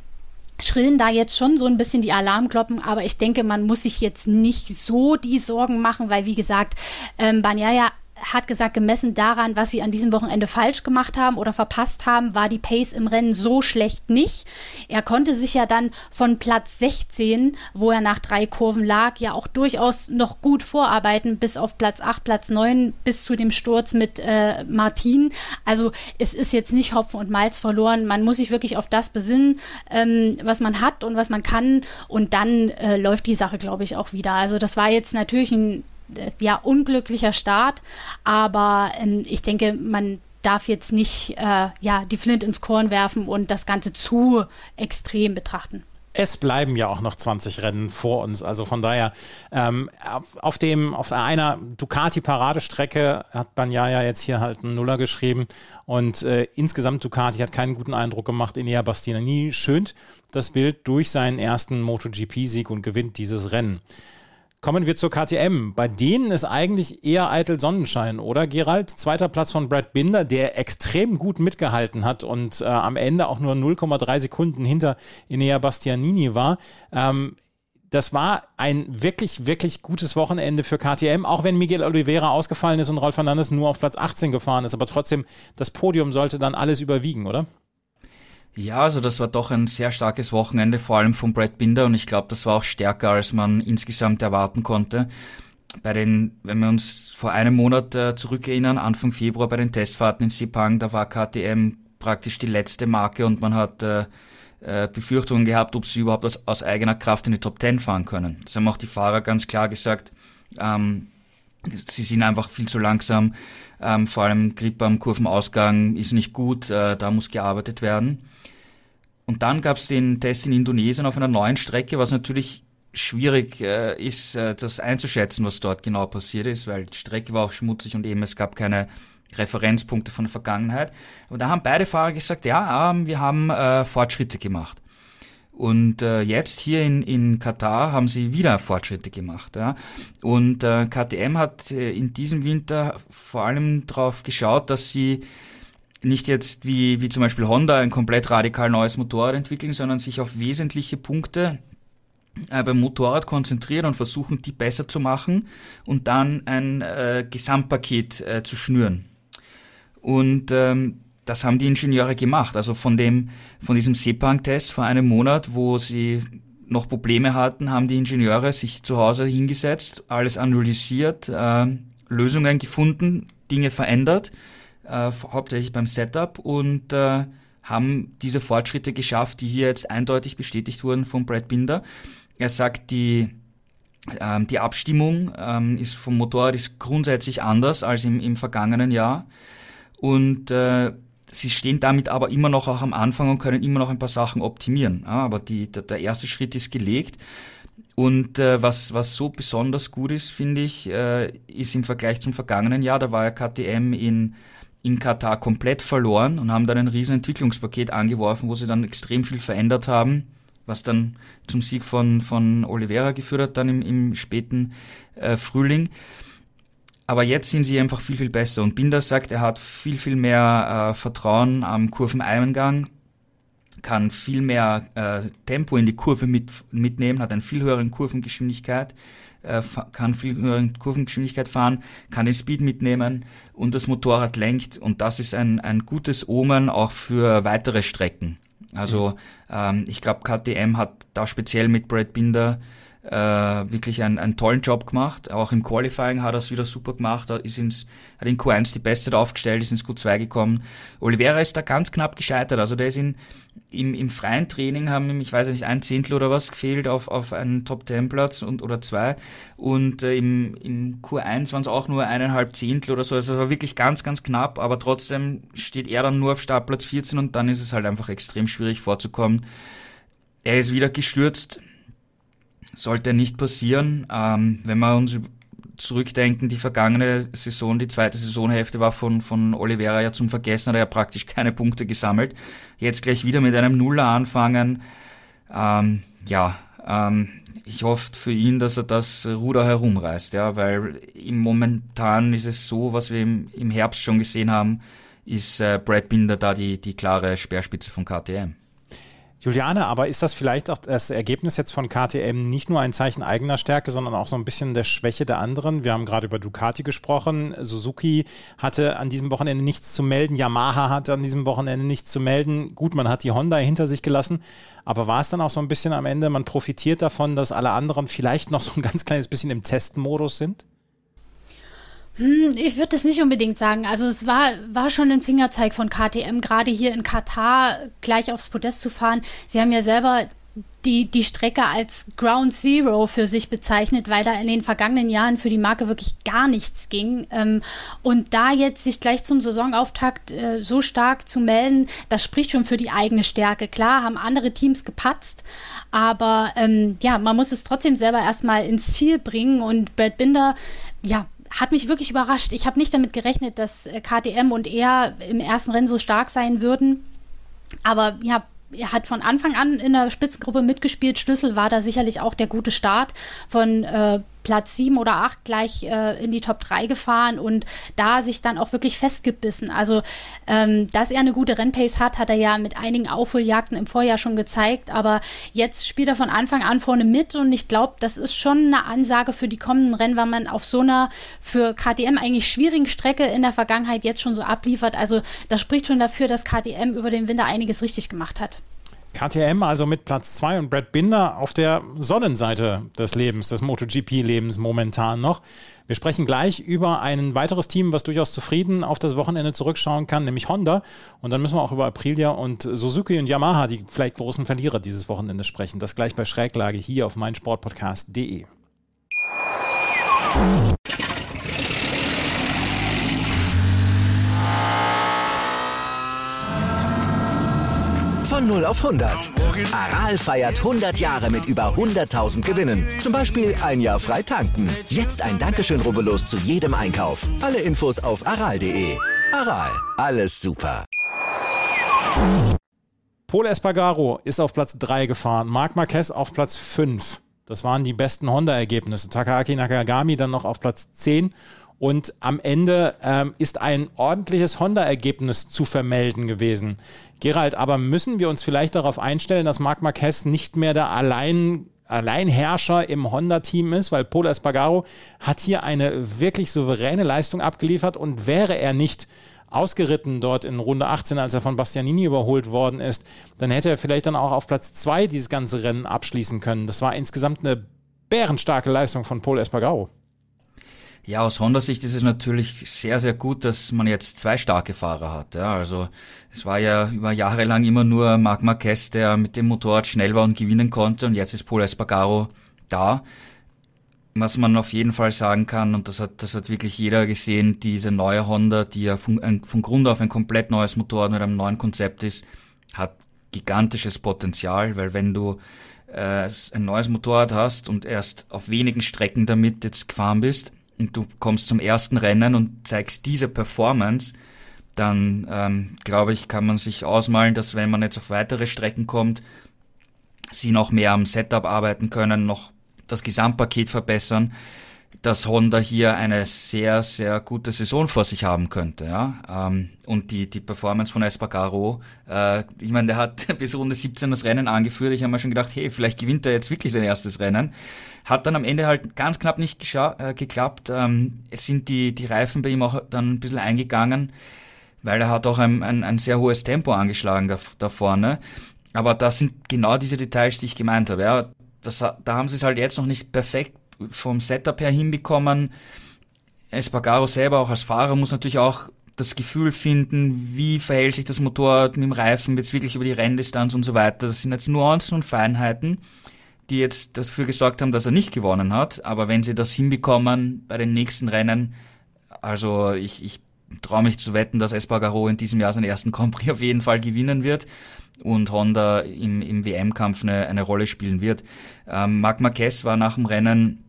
schrillen da jetzt schon so ein bisschen die Alarmglocken, aber ich denke, man muss sich jetzt nicht so die Sorgen machen, weil wie gesagt, ähm, Banyaya hat gesagt, gemessen daran, was sie an diesem Wochenende falsch gemacht haben oder verpasst haben, war die Pace im Rennen so schlecht nicht. Er konnte sich ja dann von Platz 16, wo er nach drei Kurven lag, ja auch durchaus noch gut vorarbeiten, bis auf Platz 8, Platz 9, bis zu dem Sturz mit äh, Martin. Also es ist jetzt nicht Hopfen und Malz verloren. Man muss sich wirklich auf das besinnen, ähm, was man hat und was man kann. Und dann äh, läuft die Sache, glaube ich, auch wieder. Also das war jetzt natürlich ein ja, unglücklicher Start, aber ähm, ich denke, man darf jetzt nicht äh, ja, die Flint ins Korn werfen und das Ganze zu extrem betrachten. Es bleiben ja auch noch 20 Rennen vor uns. Also von daher, ähm, auf, dem, auf einer Ducati-Paradestrecke hat Banyaya jetzt hier halt einen Nuller geschrieben. Und äh, insgesamt Ducati hat keinen guten Eindruck gemacht. Enea Bastianini schönt das Bild durch seinen ersten MotoGP-Sieg und gewinnt dieses Rennen. Kommen wir zur KTM. Bei denen ist eigentlich eher eitel Sonnenschein, oder Gerald? Zweiter Platz von Brad Binder, der extrem gut mitgehalten hat und äh, am Ende auch nur 0,3 Sekunden hinter Inea Bastianini war. Ähm, das war ein wirklich, wirklich gutes Wochenende für KTM, auch wenn Miguel Oliveira ausgefallen ist und Rolf Fernandes nur auf Platz 18 gefahren ist. Aber trotzdem, das Podium sollte dann alles überwiegen, oder? Ja, also das war doch ein sehr starkes Wochenende, vor allem von Brad Binder und ich glaube, das war auch stärker, als man insgesamt erwarten konnte. Bei den, wenn wir uns vor einem Monat äh, zurückerinnern, Anfang Februar bei den Testfahrten in Sepang, da war KTM praktisch die letzte Marke und man hat äh, äh, Befürchtungen gehabt, ob sie überhaupt aus, aus eigener Kraft in die Top 10 fahren können. Das haben auch die Fahrer ganz klar gesagt. Ähm, sie sind einfach viel zu langsam. Ähm, vor allem Grip am Kurvenausgang ist nicht gut, äh, da muss gearbeitet werden. Und dann gab es den Test in Indonesien auf einer neuen Strecke, was natürlich schwierig äh, ist, äh, das einzuschätzen, was dort genau passiert ist, weil die Strecke war auch schmutzig und eben es gab keine Referenzpunkte von der Vergangenheit. Aber da haben beide Fahrer gesagt, ja, äh, wir haben äh, Fortschritte gemacht. Und äh, jetzt hier in, in Katar haben sie wieder Fortschritte gemacht. Ja? Und äh, KTM hat äh, in diesem Winter vor allem darauf geschaut, dass sie nicht jetzt wie, wie zum Beispiel Honda ein komplett radikal neues Motorrad entwickeln, sondern sich auf wesentliche Punkte äh, beim Motorrad konzentrieren und versuchen, die besser zu machen und dann ein äh, Gesamtpaket äh, zu schnüren. Und ähm, das haben die Ingenieure gemacht. Also von dem, von diesem Sepang-Test vor einem Monat, wo sie noch Probleme hatten, haben die Ingenieure sich zu Hause hingesetzt, alles analysiert, äh, Lösungen gefunden, Dinge verändert äh, hauptsächlich beim Setup und äh, haben diese Fortschritte geschafft, die hier jetzt eindeutig bestätigt wurden von Brad Binder. Er sagt, die, ähm, die Abstimmung ähm, ist vom Motorrad ist grundsätzlich anders als im, im vergangenen Jahr. Und äh, sie stehen damit aber immer noch auch am Anfang und können immer noch ein paar Sachen optimieren. Ja, aber die, der, der erste Schritt ist gelegt. Und äh, was, was so besonders gut ist, finde ich, äh, ist im Vergleich zum vergangenen Jahr, da war ja KTM in, in Katar komplett verloren und haben dann ein riesen Entwicklungspaket angeworfen, wo sie dann extrem viel verändert haben, was dann zum Sieg von, von Oliveira geführt hat, dann im, im späten äh, Frühling. Aber jetzt sind sie einfach viel, viel besser. Und Binder sagt, er hat viel, viel mehr äh, Vertrauen am Kurveneingang, kann viel mehr äh, Tempo in die Kurve mit, mitnehmen, hat eine viel höhere Kurvengeschwindigkeit, äh, kann viel höhere Kurvengeschwindigkeit fahren, kann den Speed mitnehmen und das Motorrad lenkt. Und das ist ein, ein gutes Omen auch für weitere Strecken. Also ähm, ich glaube, KTM hat da speziell mit Brad Binder äh, wirklich einen, einen tollen Job gemacht. Auch im Qualifying hat er es wieder super gemacht, er ist ins, hat in Q1 die Beste aufgestellt, ist ins Q2 gekommen. Oliveira ist da ganz knapp gescheitert. Also der ist in, im, im freien Training haben ihm, ich weiß nicht, ein Zehntel oder was gefehlt auf, auf einen Top-10-Platz und oder zwei. Und äh, im, im Q1 waren es auch nur eineinhalb Zehntel oder so. Also es war wirklich ganz, ganz knapp, aber trotzdem steht er dann nur auf Startplatz 14 und dann ist es halt einfach extrem schwierig vorzukommen. Er ist wieder gestürzt, sollte nicht passieren. Ähm, wenn wir uns zurückdenken, die vergangene Saison, die zweite Saisonhälfte war von, von Oliveira ja zum Vergessen, hat er ja praktisch keine Punkte gesammelt. Jetzt gleich wieder mit einem Nuller anfangen. Ähm, ja, ähm, ich hoffe für ihn, dass er das Ruder herumreißt, ja, weil im momentan ist es so, was wir im, im Herbst schon gesehen haben, ist äh, Brad Binder da die, die klare Speerspitze von KTM. Juliane, aber ist das vielleicht auch das Ergebnis jetzt von KTM nicht nur ein Zeichen eigener Stärke, sondern auch so ein bisschen der Schwäche der anderen? Wir haben gerade über Ducati gesprochen. Suzuki hatte an diesem Wochenende nichts zu melden. Yamaha hatte an diesem Wochenende nichts zu melden. Gut, man hat die Honda hinter sich gelassen. Aber war es dann auch so ein bisschen am Ende, man profitiert davon, dass alle anderen vielleicht noch so ein ganz kleines bisschen im Testmodus sind? Hm, ich würde das nicht unbedingt sagen. Also es war, war schon ein Fingerzeig von KTM, gerade hier in Katar gleich aufs Podest zu fahren. Sie haben ja selber die, die Strecke als Ground Zero für sich bezeichnet, weil da in den vergangenen Jahren für die Marke wirklich gar nichts ging. Ähm, und da jetzt sich gleich zum Saisonauftakt äh, so stark zu melden, das spricht schon für die eigene Stärke. Klar, haben andere Teams gepatzt, aber ähm, ja, man muss es trotzdem selber erstmal ins Ziel bringen und Brad Binder, ja, hat mich wirklich überrascht. Ich habe nicht damit gerechnet, dass äh, KTM und er im ersten Rennen so stark sein würden. Aber ja, er hat von Anfang an in der Spitzengruppe mitgespielt. Schlüssel war da sicherlich auch der gute Start von äh, Platz sieben oder acht gleich äh, in die Top 3 gefahren und da sich dann auch wirklich festgebissen. Also, ähm, dass er eine gute Rennpace hat, hat er ja mit einigen Aufholjagden im Vorjahr schon gezeigt, aber jetzt spielt er von Anfang an vorne mit und ich glaube, das ist schon eine Ansage für die kommenden Rennen, weil man auf so einer für KTM eigentlich schwierigen Strecke in der Vergangenheit jetzt schon so abliefert. Also, das spricht schon dafür, dass KTM über den Winter einiges richtig gemacht hat. KTM also mit Platz 2 und Brad Binder auf der Sonnenseite des Lebens, des MotoGP-Lebens momentan noch. Wir sprechen gleich über ein weiteres Team, was durchaus zufrieden auf das Wochenende zurückschauen kann, nämlich Honda. Und dann müssen wir auch über Aprilia und Suzuki und Yamaha, die vielleicht großen Verlierer dieses Wochenendes sprechen. Das gleich bei Schräglage hier auf meinsportpodcast.de. Von 0 auf 100. Aral feiert 100 Jahre mit über 100.000 Gewinnen. Zum Beispiel ein Jahr frei tanken. Jetzt ein Dankeschön, rubbellos zu jedem Einkauf. Alle Infos auf aral.de. Aral, alles super. Paul Espargaro ist auf Platz 3 gefahren, Marc Marquez auf Platz 5. Das waren die besten Honda-Ergebnisse. Takahaki Nakagami dann noch auf Platz 10 und am Ende ähm, ist ein ordentliches Honda-Ergebnis zu vermelden gewesen. Gerald, aber müssen wir uns vielleicht darauf einstellen, dass Marc Marquez nicht mehr der allein Alleinherrscher im Honda-Team ist, weil Polo Espargaro hat hier eine wirklich souveräne Leistung abgeliefert und wäre er nicht ausgeritten dort in Runde 18, als er von Bastianini überholt worden ist, dann hätte er vielleicht dann auch auf Platz 2 dieses ganze Rennen abschließen können. Das war insgesamt eine bärenstarke Leistung von Polo Espargaro. Ja, aus Honda-Sicht ist es natürlich sehr, sehr gut, dass man jetzt zwei starke Fahrer hat. Ja, also es war ja über Jahre lang immer nur Marc Marquez, der mit dem Motorrad schnell war und gewinnen konnte und jetzt ist Paul Espargaro da. Was man auf jeden Fall sagen kann, und das hat, das hat wirklich jeder gesehen, diese neue Honda, die ja von, von Grund auf ein komplett neues Motorrad mit einem neuen Konzept ist, hat gigantisches Potenzial, weil wenn du äh, ein neues Motorrad hast und erst auf wenigen Strecken damit jetzt gefahren bist, und du kommst zum ersten Rennen und zeigst diese Performance, dann ähm, glaube ich, kann man sich ausmalen, dass wenn man jetzt auf weitere Strecken kommt, sie noch mehr am Setup arbeiten können, noch das Gesamtpaket verbessern, dass Honda hier eine sehr, sehr gute Saison vor sich haben könnte. Ja? Ähm, und die, die Performance von Espargaro, äh, ich meine, der hat bis Runde 17 das Rennen angeführt. Ich habe mir schon gedacht, hey, vielleicht gewinnt er jetzt wirklich sein erstes Rennen. Hat dann am Ende halt ganz knapp nicht äh, geklappt. Ähm, es sind die, die Reifen bei ihm auch dann ein bisschen eingegangen, weil er hat auch ein, ein, ein sehr hohes Tempo angeschlagen da, da vorne. Aber das sind genau diese Details, die ich gemeint habe. Ja, das, da haben sie es halt jetzt noch nicht perfekt vom Setup her hinbekommen. Espargaro selber auch als Fahrer muss natürlich auch das Gefühl finden, wie verhält sich das Motorrad mit dem Reifen jetzt wirklich über die Renndistanz und so weiter. Das sind jetzt Nuancen und Feinheiten, die jetzt dafür gesorgt haben, dass er nicht gewonnen hat. Aber wenn sie das hinbekommen bei den nächsten Rennen, also ich, ich traue mich zu wetten, dass Espargaro in diesem Jahr seinen ersten Grand Prix auf jeden Fall gewinnen wird und Honda im, im WM-Kampf eine, eine Rolle spielen wird. Ähm, Marc Marquez war nach dem Rennen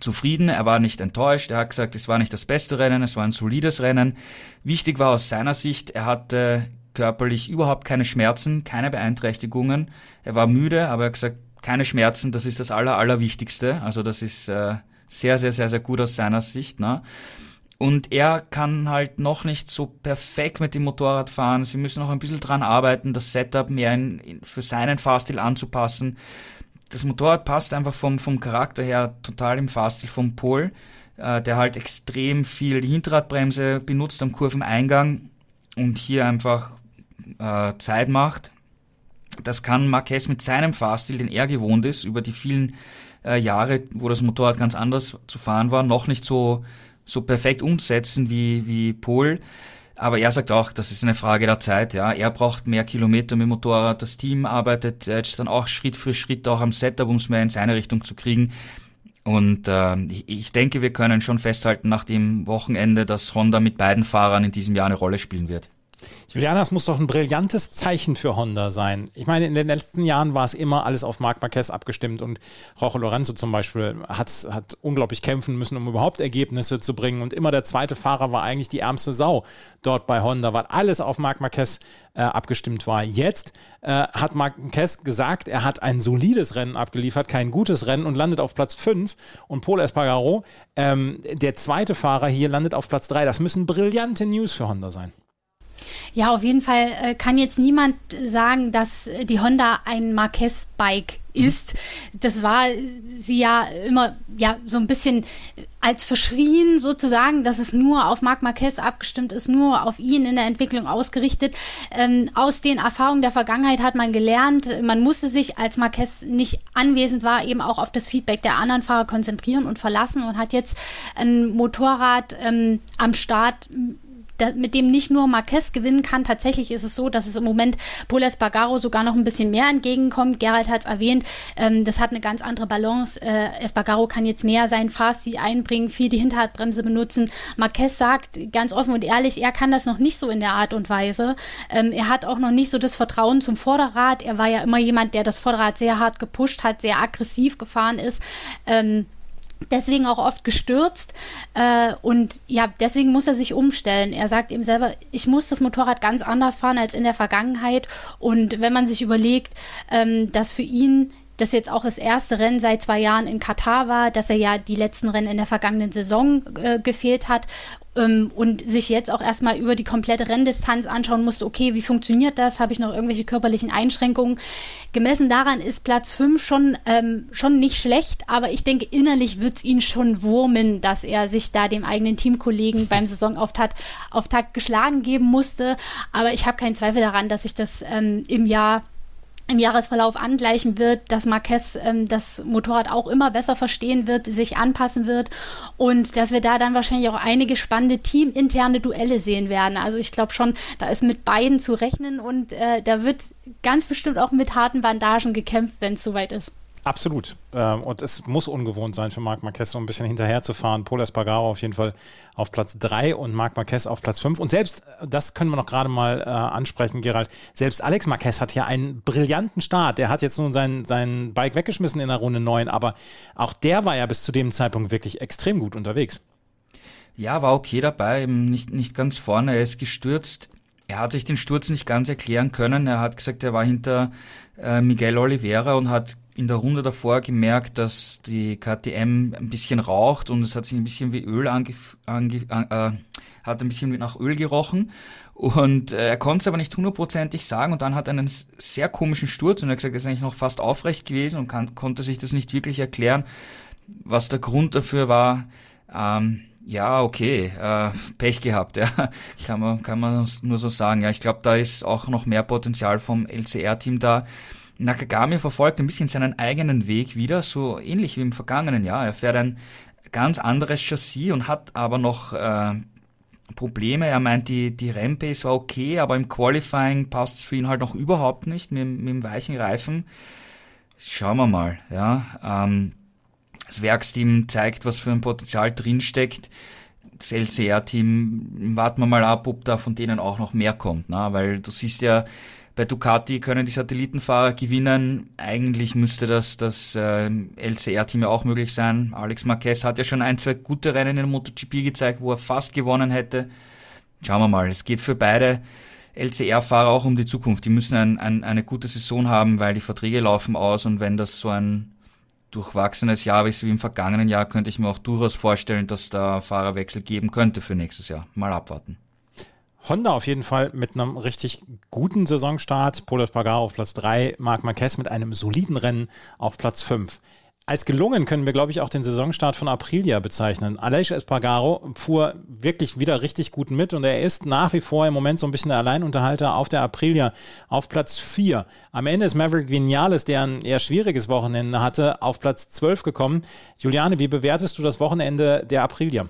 zufrieden, er war nicht enttäuscht, er hat gesagt, es war nicht das beste Rennen, es war ein solides Rennen. Wichtig war aus seiner Sicht, er hatte körperlich überhaupt keine Schmerzen, keine Beeinträchtigungen. Er war müde, aber er hat gesagt, keine Schmerzen, das ist das Aller, Allerwichtigste. Also das ist äh, sehr, sehr, sehr, sehr gut aus seiner Sicht. Ne? Und er kann halt noch nicht so perfekt mit dem Motorrad fahren. Sie müssen noch ein bisschen dran arbeiten, das Setup mehr in, in, für seinen Fahrstil anzupassen das Motorrad passt einfach vom, vom Charakter her total im Fahrstil vom Pol, äh, der halt extrem viel die Hinterradbremse benutzt am Kurveneingang und hier einfach äh, Zeit macht. Das kann Marquez mit seinem Fahrstil, den er gewohnt ist, über die vielen äh, Jahre, wo das Motorrad ganz anders zu fahren war, noch nicht so, so perfekt umsetzen wie, wie Pol. Aber er sagt auch, das ist eine Frage der Zeit. Ja, er braucht mehr Kilometer mit Motorrad. Das Team arbeitet jetzt dann auch Schritt für Schritt auch am Setup, um es mehr in seine Richtung zu kriegen. Und äh, ich denke, wir können schon festhalten nach dem Wochenende, dass Honda mit beiden Fahrern in diesem Jahr eine Rolle spielen wird. Juliana, es muss doch ein brillantes Zeichen für Honda sein. Ich meine, in den letzten Jahren war es immer alles auf Marc Marquez abgestimmt und Jorge Lorenzo zum Beispiel hat, hat unglaublich kämpfen müssen, um überhaupt Ergebnisse zu bringen. Und immer der zweite Fahrer war eigentlich die ärmste Sau dort bei Honda, weil alles auf Marc Marquez äh, abgestimmt war. Jetzt äh, hat Marc Marquez gesagt, er hat ein solides Rennen abgeliefert, kein gutes Rennen und landet auf Platz 5. Und Paul Espargaro, ähm, der zweite Fahrer hier, landet auf Platz 3. Das müssen brillante News für Honda sein. Ja, auf jeden Fall äh, kann jetzt niemand sagen, dass die Honda ein Marquez-Bike ist. Das war sie ja immer ja so ein bisschen als verschrien sozusagen, dass es nur auf Marc Marquez abgestimmt ist, nur auf ihn in der Entwicklung ausgerichtet. Ähm, aus den Erfahrungen der Vergangenheit hat man gelernt, man musste sich, als Marquez nicht anwesend war, eben auch auf das Feedback der anderen Fahrer konzentrieren und verlassen und hat jetzt ein Motorrad ähm, am Start, da, mit dem nicht nur Marquez gewinnen kann. Tatsächlich ist es so, dass es im Moment Paul Espargaro sogar noch ein bisschen mehr entgegenkommt. Gerald hat es erwähnt, ähm, das hat eine ganz andere Balance. Äh, Espargaro kann jetzt mehr seinen Fahrstil einbringen, viel die Hinterradbremse benutzen. Marquez sagt ganz offen und ehrlich, er kann das noch nicht so in der Art und Weise. Ähm, er hat auch noch nicht so das Vertrauen zum Vorderrad. Er war ja immer jemand, der das Vorderrad sehr hart gepusht hat, sehr aggressiv gefahren ist. Ähm, deswegen auch oft gestürzt äh, und ja, deswegen muss er sich umstellen. Er sagt eben selber, ich muss das Motorrad ganz anders fahren als in der Vergangenheit und wenn man sich überlegt, ähm, dass für ihn das jetzt auch das erste Rennen seit zwei Jahren in Katar war, dass er ja die letzten Rennen in der vergangenen Saison äh, gefehlt hat ähm, und sich jetzt auch erstmal über die komplette Renndistanz anschauen musste, okay, wie funktioniert das? Habe ich noch irgendwelche körperlichen Einschränkungen? Gemessen daran ist Platz 5 schon, ähm, schon nicht schlecht, aber ich denke, innerlich wird es ihn schon wurmen, dass er sich da dem eigenen Teamkollegen beim Saisonauftakt Auftakt geschlagen geben musste. Aber ich habe keinen Zweifel daran, dass sich das ähm, im Jahr im Jahresverlauf angleichen wird, dass Marquez ähm, das Motorrad auch immer besser verstehen wird, sich anpassen wird und dass wir da dann wahrscheinlich auch einige spannende teaminterne Duelle sehen werden. Also ich glaube schon, da ist mit beiden zu rechnen und äh, da wird ganz bestimmt auch mit harten Bandagen gekämpft, wenn es soweit ist. Absolut. Ähm, und es muss ungewohnt sein für Marc Marquez, so ein bisschen hinterher zu fahren. Paul Espargaro auf jeden Fall auf Platz 3 und Marc Marquez auf Platz 5. Und selbst, das können wir noch gerade mal äh, ansprechen, Gerald, selbst Alex Marquez hat ja einen brillanten Start. Der hat jetzt nun sein, sein Bike weggeschmissen in der Runde 9, aber auch der war ja bis zu dem Zeitpunkt wirklich extrem gut unterwegs. Ja, war okay dabei, nicht, nicht ganz vorne. Er ist gestürzt. Er hat sich den Sturz nicht ganz erklären können. Er hat gesagt, er war hinter äh, Miguel Oliveira und hat in der Runde davor gemerkt, dass die KTM ein bisschen raucht und es hat sich ein bisschen wie Öl ange, ange äh, hat ein bisschen nach Öl gerochen und äh, er konnte es aber nicht hundertprozentig sagen und dann hat er einen sehr komischen Sturz und er hat gesagt, er ist eigentlich noch fast aufrecht gewesen und kann, konnte sich das nicht wirklich erklären, was der Grund dafür war. Ähm, ja, okay, äh, Pech gehabt, ja, kann man, kann man nur so sagen. Ja, ich glaube, da ist auch noch mehr Potenzial vom LCR-Team da. Nakagami verfolgt ein bisschen seinen eigenen Weg wieder, so ähnlich wie im vergangenen Jahr. Er fährt ein ganz anderes Chassis und hat aber noch äh, Probleme. Er meint, die, die Rennpace war okay, aber im Qualifying passt es für ihn halt noch überhaupt nicht mit, mit dem weichen Reifen. Schauen wir mal, ja. Ähm, das Werksteam zeigt, was für ein Potenzial drinsteckt. Das LCR-Team, warten wir mal ab, ob da von denen auch noch mehr kommt, na? weil du siehst ja, bei Ducati können die Satellitenfahrer gewinnen. Eigentlich müsste das das äh, LCR-Team ja auch möglich sein. Alex Marquez hat ja schon ein, zwei gute Rennen in MotoGP gezeigt, wo er fast gewonnen hätte. Schauen wir mal. Es geht für beide LCR-Fahrer auch um die Zukunft. Die müssen ein, ein, eine gute Saison haben, weil die Verträge laufen aus und wenn das so ein durchwachsenes Jahr ist wie im vergangenen Jahr, könnte ich mir auch durchaus vorstellen, dass da Fahrerwechsel geben könnte für nächstes Jahr. Mal abwarten. Honda auf jeden Fall mit einem richtig guten Saisonstart. Polo Espargaro auf Platz 3, Marc Marquez mit einem soliden Rennen auf Platz 5. Als gelungen können wir, glaube ich, auch den Saisonstart von Aprilia bezeichnen. Aleix Espargaro fuhr wirklich wieder richtig gut mit und er ist nach wie vor im Moment so ein bisschen der Alleinunterhalter auf der Aprilia auf Platz 4. Am Ende ist Maverick Vinales, der ein eher schwieriges Wochenende hatte, auf Platz 12 gekommen. Juliane, wie bewertest du das Wochenende der Aprilia?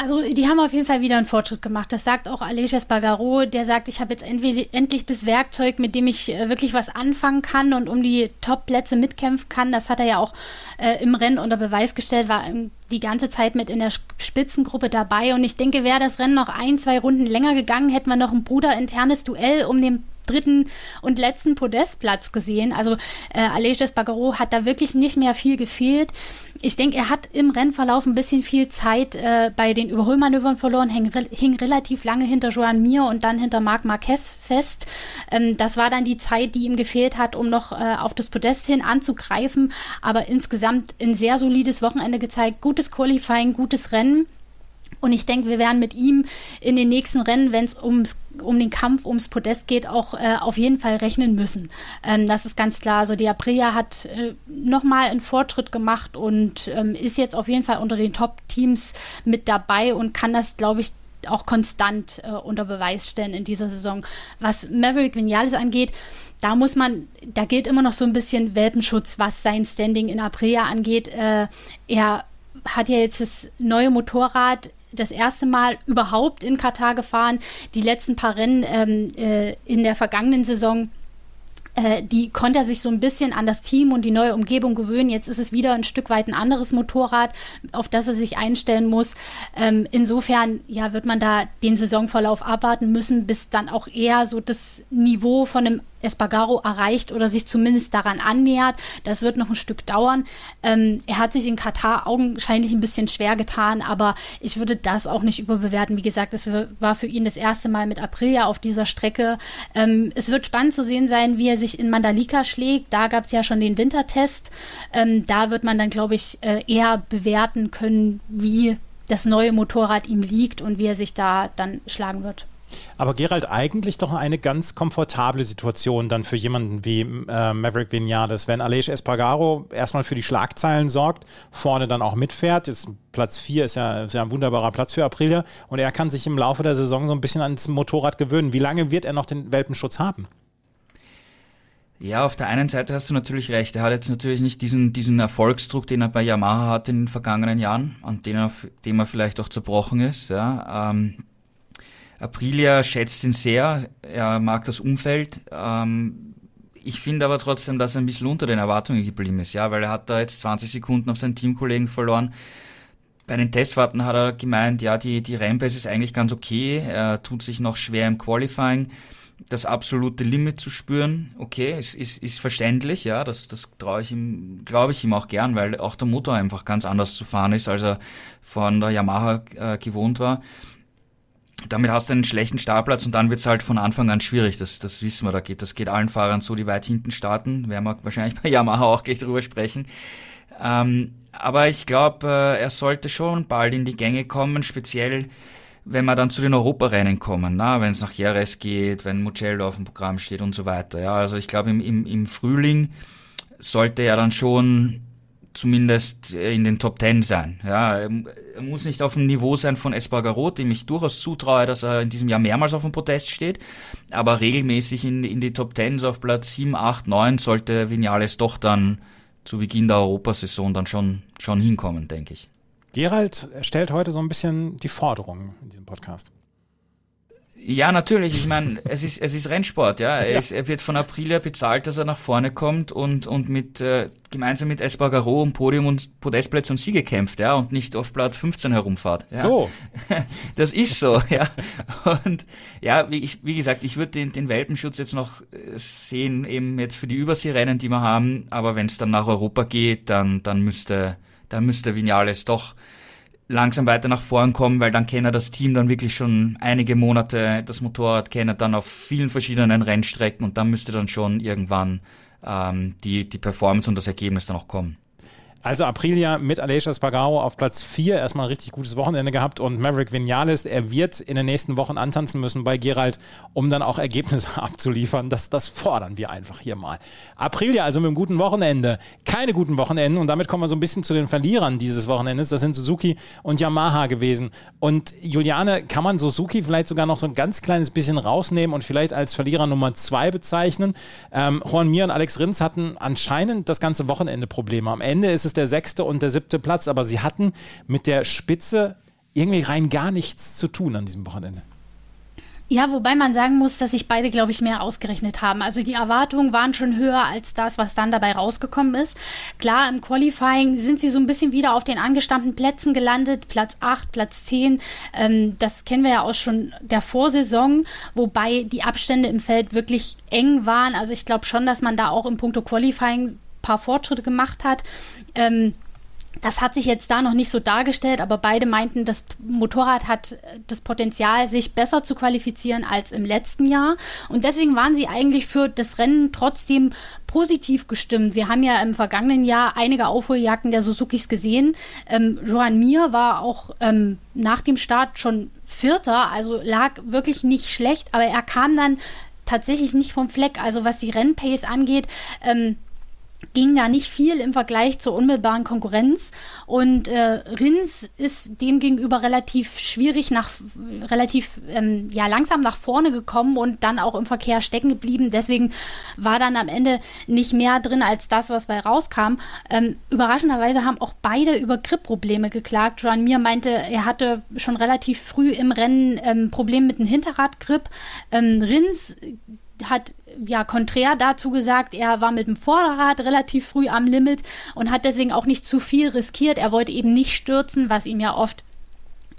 Also die haben auf jeden Fall wieder einen Fortschritt gemacht. Das sagt auch Aleix Espargaro, der sagt, ich habe jetzt endlich das Werkzeug, mit dem ich äh, wirklich was anfangen kann und um die Top-Plätze mitkämpfen kann. Das hat er ja auch äh, im Rennen unter Beweis gestellt, war die ganze Zeit mit in der Spitzengruppe dabei. Und ich denke, wäre das Rennen noch ein, zwei Runden länger gegangen, hätten wir noch ein bruderinternes Duell um den dritten und letzten Podestplatz gesehen. Also äh, Aleix Espargaro hat da wirklich nicht mehr viel gefehlt. Ich denke, er hat im Rennverlauf ein bisschen viel Zeit äh, bei den Überholmanövern verloren, hing, hing, relativ lange hinter Joan Mir und dann hinter Marc Marquez fest. Ähm, das war dann die Zeit, die ihm gefehlt hat, um noch äh, auf das Podest hin anzugreifen. Aber insgesamt ein sehr solides Wochenende gezeigt, gutes Qualifying, gutes Rennen. Und ich denke, wir werden mit ihm in den nächsten Rennen, wenn es ums um den Kampf ums Podest geht, auch äh, auf jeden Fall rechnen müssen. Ähm, das ist ganz klar. Also die Aprilia hat äh, nochmal einen Fortschritt gemacht und ähm, ist jetzt auf jeden Fall unter den Top-Teams mit dabei und kann das, glaube ich, auch konstant äh, unter Beweis stellen in dieser Saison. Was Maverick Vinales angeht, da muss man, da gilt immer noch so ein bisschen Welpenschutz, was sein Standing in Aprilia angeht. Äh, er hat ja jetzt das neue Motorrad das erste Mal überhaupt in Katar gefahren. Die letzten paar Rennen ähm, äh, in der vergangenen Saison äh, die konnte er sich so ein bisschen an das Team und die neue Umgebung gewöhnen. Jetzt ist es wieder ein Stück weit ein anderes Motorrad, auf das er sich einstellen muss. Ähm, insofern ja, wird man da den Saisonverlauf abwarten müssen, bis dann auch eher so das Niveau von einem Espargaro erreicht oder sich zumindest daran annähert. Das wird noch ein Stück dauern. Ähm, er hat sich in Katar augenscheinlich ein bisschen schwer getan, aber ich würde das auch nicht überbewerten. Wie gesagt, es war für ihn das erste Mal mit Aprilia auf dieser Strecke. Ähm, es wird spannend zu sehen sein, wie er sich in Mandalika schlägt. Da gab es ja schon den Wintertest. Ähm, da wird man dann, glaube ich, äh, eher bewerten können, wie das neue Motorrad ihm liegt und wie er sich da dann schlagen wird. Aber Gerald, eigentlich doch eine ganz komfortable Situation dann für jemanden wie äh, Maverick Vinales, wenn Aleix Espargaro erstmal für die Schlagzeilen sorgt, vorne dann auch mitfährt. Jetzt Platz 4 ist ja, ist ja ein wunderbarer Platz für Aprilia und er kann sich im Laufe der Saison so ein bisschen ans Motorrad gewöhnen. Wie lange wird er noch den Welpenschutz haben? Ja, auf der einen Seite hast du natürlich recht. Er hat jetzt natürlich nicht diesen, diesen Erfolgsdruck, den er bei Yamaha hat in den vergangenen Jahren, an dem er, dem er vielleicht auch zerbrochen ist. Ja. Ähm, Aprilia schätzt ihn sehr, er mag das Umfeld. Ähm, ich finde aber trotzdem, dass er ein bisschen unter den Erwartungen geblieben ist, ja, weil er hat da jetzt 20 Sekunden auf seinen Teamkollegen verloren. Bei den Testfahrten hat er gemeint, ja, die, die Rennpace ist eigentlich ganz okay, er tut sich noch schwer im Qualifying das absolute Limit zu spüren, okay, ist, ist, ist verständlich, ja, das, das traue ich ihm, glaube ich ihm auch gern, weil auch der Motor einfach ganz anders zu fahren ist, als er von der Yamaha äh, gewohnt war. Damit hast du einen schlechten Startplatz und dann wird's halt von Anfang an schwierig. Das, das wissen wir, da geht, das geht allen Fahrern so, die weit hinten starten. Werden wir wahrscheinlich bei Yamaha auch gleich drüber sprechen. Ähm, aber ich glaube, äh, er sollte schon bald in die Gänge kommen, speziell wenn wir dann zu den Europarennen kommen, na, wenn es nach Jerez geht, wenn Mugello auf dem Programm steht und so weiter. Ja, also ich glaube, im, im, im Frühling sollte er dann schon zumindest in den Top Ten sein. Ja, er muss nicht auf dem Niveau sein von Espargaro, dem ich durchaus zutraue, dass er in diesem Jahr mehrmals auf dem Podest steht, aber regelmäßig in, in die Top Ten, so auf Platz 7, 8, 9 sollte Vinales doch dann zu Beginn der Europasaison dann schon, schon hinkommen, denke ich. Gerald stellt heute so ein bisschen die Forderung in diesem Podcast. Ja, natürlich. Ich meine, es ist, es ist Rennsport, ja. Er, ja. Ist, er wird von Aprilia bezahlt, dass er nach vorne kommt und, und mit, äh, gemeinsam mit Espargaro um Podium und Podestplätze und Siege kämpft, ja, und nicht auf Platz 15 herumfahrt. Ja. So. Das ist so, ja. Und ja, wie, ich, wie gesagt, ich würde den, den Welpenschutz jetzt noch äh, sehen, eben jetzt für die Überseerennen, die wir haben, aber wenn es dann nach Europa geht, dann, dann müsste, da müsste Vinales doch langsam weiter nach vorn kommen, weil dann kennt er das Team dann wirklich schon einige Monate, das Motorrad kennt er dann auf vielen verschiedenen Rennstrecken und dann müsste dann schon irgendwann ähm, die, die Performance und das Ergebnis dann auch kommen. Also Aprilia mit Aleix Spargaro auf Platz 4 erstmal ein richtig gutes Wochenende gehabt und Maverick Vinales, er wird in den nächsten Wochen antanzen müssen bei Gerald, um dann auch Ergebnisse abzuliefern. Das, das fordern wir einfach hier mal. Aprilia also mit einem guten Wochenende. Keine guten Wochenenden und damit kommen wir so ein bisschen zu den Verlierern dieses Wochenendes. Das sind Suzuki und Yamaha gewesen. Und Juliane, kann man Suzuki vielleicht sogar noch so ein ganz kleines bisschen rausnehmen und vielleicht als Verlierer Nummer 2 bezeichnen? Ähm, Juan Mir und Alex Rins hatten anscheinend das ganze Wochenende Probleme. Am Ende ist es der sechste und der siebte Platz, aber sie hatten mit der Spitze irgendwie rein gar nichts zu tun an diesem Wochenende. Ja, wobei man sagen muss, dass sich beide, glaube ich, mehr ausgerechnet haben. Also die Erwartungen waren schon höher als das, was dann dabei rausgekommen ist. Klar, im Qualifying sind sie so ein bisschen wieder auf den angestammten Plätzen gelandet, Platz 8, Platz 10. Ähm, das kennen wir ja auch schon der Vorsaison, wobei die Abstände im Feld wirklich eng waren. Also ich glaube schon, dass man da auch im Punkto Qualifying paar Fortschritte gemacht hat. Ähm, das hat sich jetzt da noch nicht so dargestellt, aber beide meinten, das Motorrad hat das Potenzial, sich besser zu qualifizieren als im letzten Jahr. Und deswegen waren sie eigentlich für das Rennen trotzdem positiv gestimmt. Wir haben ja im vergangenen Jahr einige Aufholjagden der Suzukis gesehen. Ähm, Joan Mir war auch ähm, nach dem Start schon Vierter, also lag wirklich nicht schlecht, aber er kam dann tatsächlich nicht vom Fleck. Also was die Rennpace angeht, ähm, ging da nicht viel im Vergleich zur unmittelbaren Konkurrenz. Und äh, Rins ist demgegenüber relativ schwierig nach relativ ähm, ja langsam nach vorne gekommen und dann auch im Verkehr stecken geblieben. Deswegen war dann am Ende nicht mehr drin als das was bei rauskam. Ähm, überraschenderweise haben auch beide über Gripprobleme geklagt. Joan Mir meinte er hatte schon relativ früh im Rennen ähm, Probleme mit dem Hinterradgrip. Ähm, Rins hat ja konträr dazu gesagt, er war mit dem Vorderrad relativ früh am Limit und hat deswegen auch nicht zu viel riskiert. Er wollte eben nicht stürzen, was ihm ja oft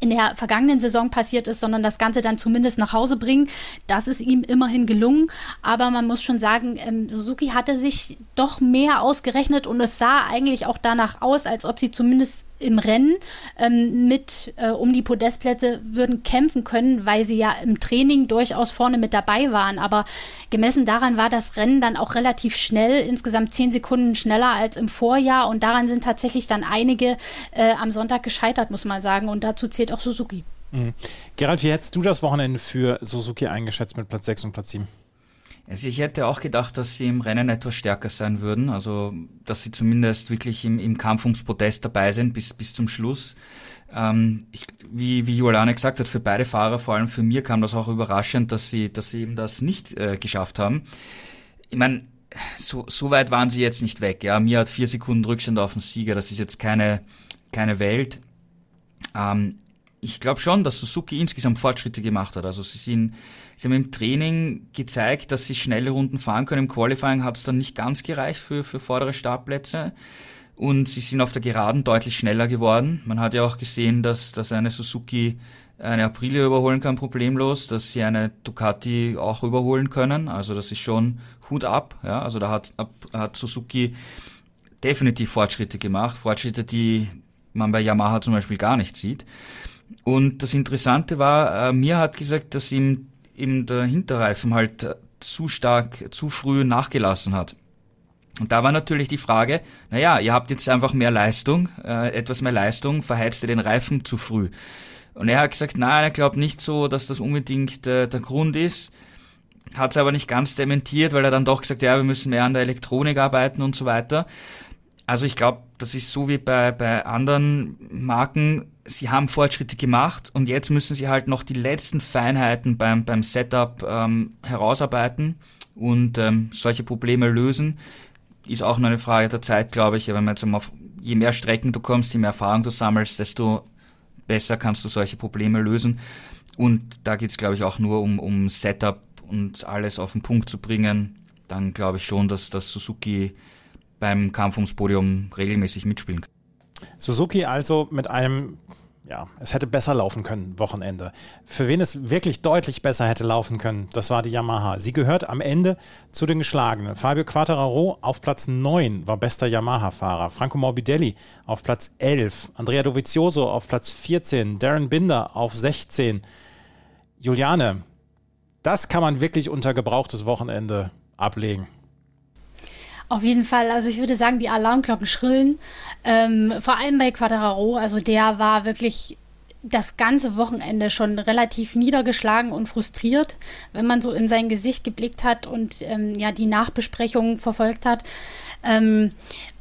in der vergangenen Saison passiert ist, sondern das Ganze dann zumindest nach Hause bringen. Das ist ihm immerhin gelungen. Aber man muss schon sagen, ähm, Suzuki hatte sich doch mehr ausgerechnet und es sah eigentlich auch danach aus, als ob sie zumindest im Rennen ähm, mit äh, um die Podestplätze würden kämpfen können, weil sie ja im Training durchaus vorne mit dabei waren. Aber gemessen daran war das Rennen dann auch relativ schnell, insgesamt zehn Sekunden schneller als im Vorjahr. Und daran sind tatsächlich dann einige äh, am Sonntag gescheitert, muss man sagen. Und dazu zählt auch Suzuki. Mhm. Gerald, wie hättest du das Wochenende für Suzuki eingeschätzt mit Platz 6 und Platz 7? Also ich hätte auch gedacht, dass sie im Rennen etwas stärker sein würden, also dass sie zumindest wirklich im, im Kampf ums Podest dabei sind bis, bis zum Schluss. Ähm, ich, wie, wie Juliane gesagt hat, für beide Fahrer, vor allem für mir, kam das auch überraschend, dass sie, dass sie eben das nicht äh, geschafft haben. Ich meine, so, so weit waren sie jetzt nicht weg. Ja, mir hat vier Sekunden Rückstand auf den Sieger. Das ist jetzt keine, keine Welt. Ähm, ich glaube schon, dass Suzuki insgesamt Fortschritte gemacht hat. Also sie sind, sie haben im Training gezeigt, dass sie schnelle Runden fahren können. Im Qualifying hat es dann nicht ganz gereicht für, für vordere Startplätze. Und sie sind auf der Geraden deutlich schneller geworden. Man hat ja auch gesehen, dass, dass eine Suzuki eine Aprilia überholen kann problemlos, dass sie eine Ducati auch überholen können. Also das ist schon Hut ab. Ja? Also da hat, hat Suzuki definitiv Fortschritte gemacht. Fortschritte, die man bei Yamaha zum Beispiel gar nicht sieht. Und das Interessante war, äh, mir hat gesagt, dass ihm, ihm der Hinterreifen halt zu stark, zu früh nachgelassen hat. Und da war natürlich die Frage, naja, ihr habt jetzt einfach mehr Leistung, äh, etwas mehr Leistung, verheizt ihr den Reifen zu früh. Und er hat gesagt, nein, er glaubt nicht so, dass das unbedingt äh, der Grund ist. Hat es aber nicht ganz dementiert, weil er dann doch gesagt, ja, wir müssen mehr an der Elektronik arbeiten und so weiter. Also ich glaube, das ist so wie bei, bei anderen Marken, sie haben Fortschritte gemacht und jetzt müssen sie halt noch die letzten Feinheiten beim, beim Setup ähm, herausarbeiten und ähm, solche Probleme lösen. Ist auch nur eine Frage der Zeit, glaube ich. Wenn man jetzt auf, je mehr Strecken du kommst, je mehr Erfahrung du sammelst, desto besser kannst du solche Probleme lösen. Und da geht es, glaube ich, auch nur um, um Setup und alles auf den Punkt zu bringen. Dann glaube ich schon, dass, dass Suzuki beim Kampf ums Podium regelmäßig mitspielen kann. Suzuki also mit einem ja, es hätte besser laufen können, Wochenende. Für wen es wirklich deutlich besser hätte laufen können, das war die Yamaha. Sie gehört am Ende zu den Geschlagenen. Fabio Quattararo auf Platz 9 war bester Yamaha-Fahrer. Franco Morbidelli auf Platz 11. Andrea Dovizioso auf Platz 14. Darren Binder auf 16. Juliane, das kann man wirklich unter gebrauchtes Wochenende ablegen. Auf jeden Fall, also ich würde sagen, die Alarmglocken schrillen. Ähm, vor allem bei Quadraro, also der war wirklich das ganze Wochenende schon relativ niedergeschlagen und frustriert, wenn man so in sein Gesicht geblickt hat und ähm, ja die Nachbesprechungen verfolgt hat. Ähm,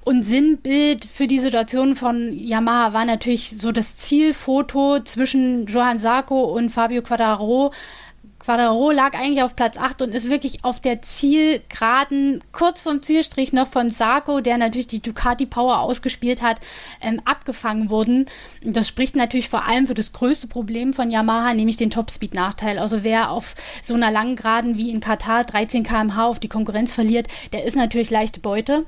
und Sinnbild für die Situation von Yamaha war natürlich so das Zielfoto zwischen Johann Sarko und Fabio Quadraro Quadraro lag eigentlich auf Platz 8 und ist wirklich auf der Zielgeraden, kurz vom Zielstrich noch von Sarko, der natürlich die Ducati Power ausgespielt hat, ähm, abgefangen worden. Das spricht natürlich vor allem für das größte Problem von Yamaha, nämlich den Topspeed-Nachteil. Also wer auf so einer langen Geraden wie in Katar 13 km/h auf die Konkurrenz verliert, der ist natürlich leichte Beute.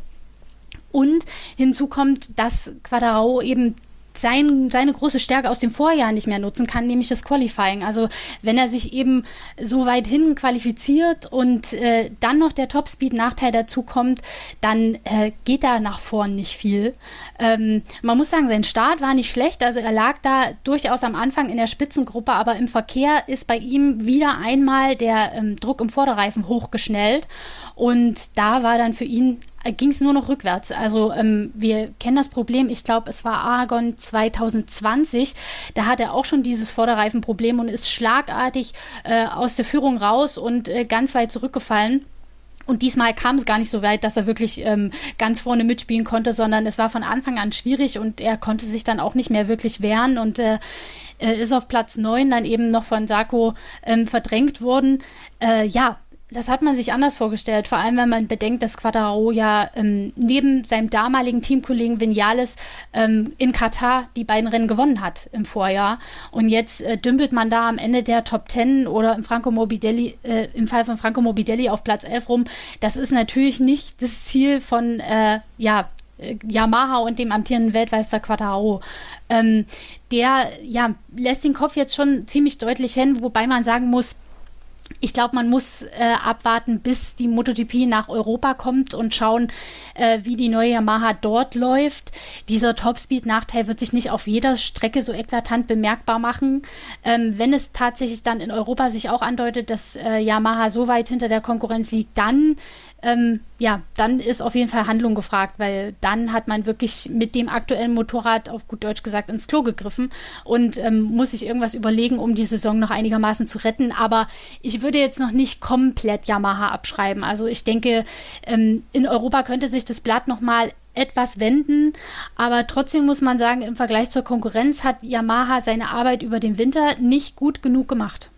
Und hinzu kommt, dass Quadraro eben sein, seine große Stärke aus dem Vorjahr nicht mehr nutzen kann, nämlich das Qualifying. Also wenn er sich eben so weit hin qualifiziert und äh, dann noch der Topspeed-Nachteil dazu kommt, dann äh, geht da nach vorn nicht viel. Ähm, man muss sagen, sein Start war nicht schlecht. Also er lag da durchaus am Anfang in der Spitzengruppe, aber im Verkehr ist bei ihm wieder einmal der ähm, Druck im Vorderreifen hochgeschnellt. Und da war dann für ihn ging es nur noch rückwärts. Also ähm, wir kennen das Problem, ich glaube, es war Aragon 2020, da hat er auch schon dieses Vorderreifenproblem und ist schlagartig äh, aus der Führung raus und äh, ganz weit zurückgefallen. Und diesmal kam es gar nicht so weit, dass er wirklich ähm, ganz vorne mitspielen konnte, sondern es war von Anfang an schwierig und er konnte sich dann auch nicht mehr wirklich wehren und äh, ist auf Platz 9 dann eben noch von Sarko ähm, verdrängt worden. Äh, ja, das hat man sich anders vorgestellt, vor allem wenn man bedenkt, dass Quadraro ja ähm, neben seinem damaligen Teamkollegen Vinales ähm, in Katar die beiden Rennen gewonnen hat im Vorjahr. Und jetzt äh, dümpelt man da am Ende der Top Ten oder im, Franco Morbidelli, äh, im Fall von Franco Morbidelli auf Platz 11 rum. Das ist natürlich nicht das Ziel von äh, ja, äh, Yamaha und dem amtierenden Weltmeister Quadraro. Ähm, der ja, lässt den Kopf jetzt schon ziemlich deutlich hin, wobei man sagen muss, ich glaube, man muss äh, abwarten, bis die MotoGP nach Europa kommt und schauen, äh, wie die neue Yamaha dort läuft. Dieser Topspeed-Nachteil wird sich nicht auf jeder Strecke so eklatant bemerkbar machen. Ähm, wenn es tatsächlich dann in Europa sich auch andeutet, dass äh, Yamaha so weit hinter der Konkurrenz liegt, dann ähm, ja, dann ist auf jeden Fall Handlung gefragt, weil dann hat man wirklich mit dem aktuellen Motorrad auf gut Deutsch gesagt ins Klo gegriffen und ähm, muss sich irgendwas überlegen, um die Saison noch einigermaßen zu retten. Aber ich würde jetzt noch nicht komplett Yamaha abschreiben. Also ich denke, ähm, in Europa könnte sich das Blatt nochmal etwas wenden, aber trotzdem muss man sagen, im Vergleich zur Konkurrenz hat Yamaha seine Arbeit über den Winter nicht gut genug gemacht.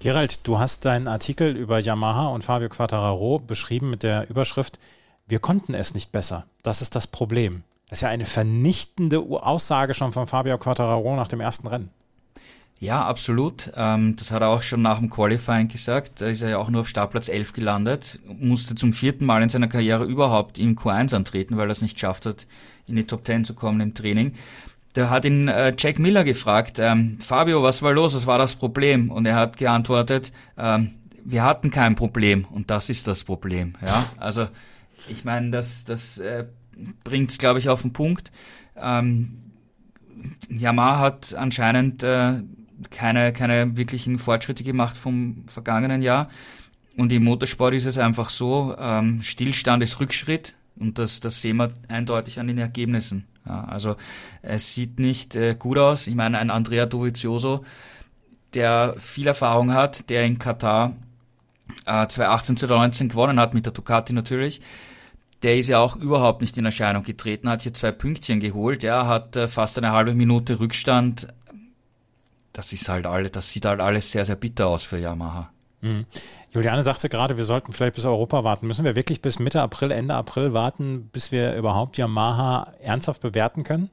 Gerald, du hast deinen Artikel über Yamaha und Fabio Quattararo beschrieben mit der Überschrift Wir konnten es nicht besser. Das ist das Problem. Das ist ja eine vernichtende Aussage schon von Fabio Quattararo nach dem ersten Rennen. Ja, absolut. Ähm, das hat er auch schon nach dem Qualifying gesagt. Da ist er ja auch nur auf Startplatz 11 gelandet, musste zum vierten Mal in seiner Karriere überhaupt in Q1 antreten, weil er es nicht geschafft hat, in die Top 10 zu kommen im Training. Da hat ihn äh, Jack Miller gefragt, ähm, Fabio, was war los, was war das Problem? Und er hat geantwortet, ähm, wir hatten kein Problem und das ist das Problem. Ja, also ich meine, das, das äh, bringt es, glaube ich, auf den Punkt. Ähm, Yamaha hat anscheinend äh, keine, keine wirklichen Fortschritte gemacht vom vergangenen Jahr. Und im Motorsport ist es einfach so, ähm, Stillstand ist Rückschritt und das, das sehen wir eindeutig an den Ergebnissen. Ja, also es sieht nicht äh, gut aus. Ich meine, ein Andrea Dovizioso, der viel Erfahrung hat, der in Katar äh, 2018, 2019 gewonnen hat, mit der Ducati natürlich, der ist ja auch überhaupt nicht in Erscheinung getreten, hat hier zwei Pünktchen geholt, ja, hat äh, fast eine halbe Minute Rückstand. Das ist halt alle, das sieht halt alles sehr, sehr bitter aus für Yamaha. Mhm. Juliane sagte gerade, wir sollten vielleicht bis Europa warten. Müssen wir wirklich bis Mitte April, Ende April warten, bis wir überhaupt Yamaha ernsthaft bewerten können?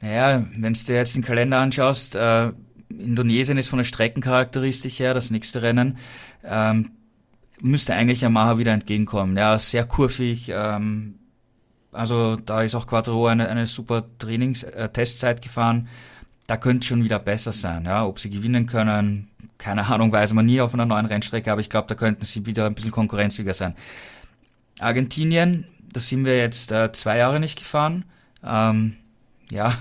Naja, wenn du dir jetzt den Kalender anschaust, äh, Indonesien ist von der Streckencharakteristik her das nächste Rennen. Ähm, müsste eigentlich Yamaha wieder entgegenkommen. Ja, sehr kurvig. Ähm, also da ist auch Quattro eine, eine super Trainings-Testzeit äh, gefahren. Da könnte schon wieder besser sein. Ja, ob sie gewinnen können, keine Ahnung, weiß man nie auf einer neuen Rennstrecke, aber ich glaube, da könnten sie wieder ein bisschen konkurrenzfähiger sein. Argentinien, da sind wir jetzt äh, zwei Jahre nicht gefahren. Ähm, ja,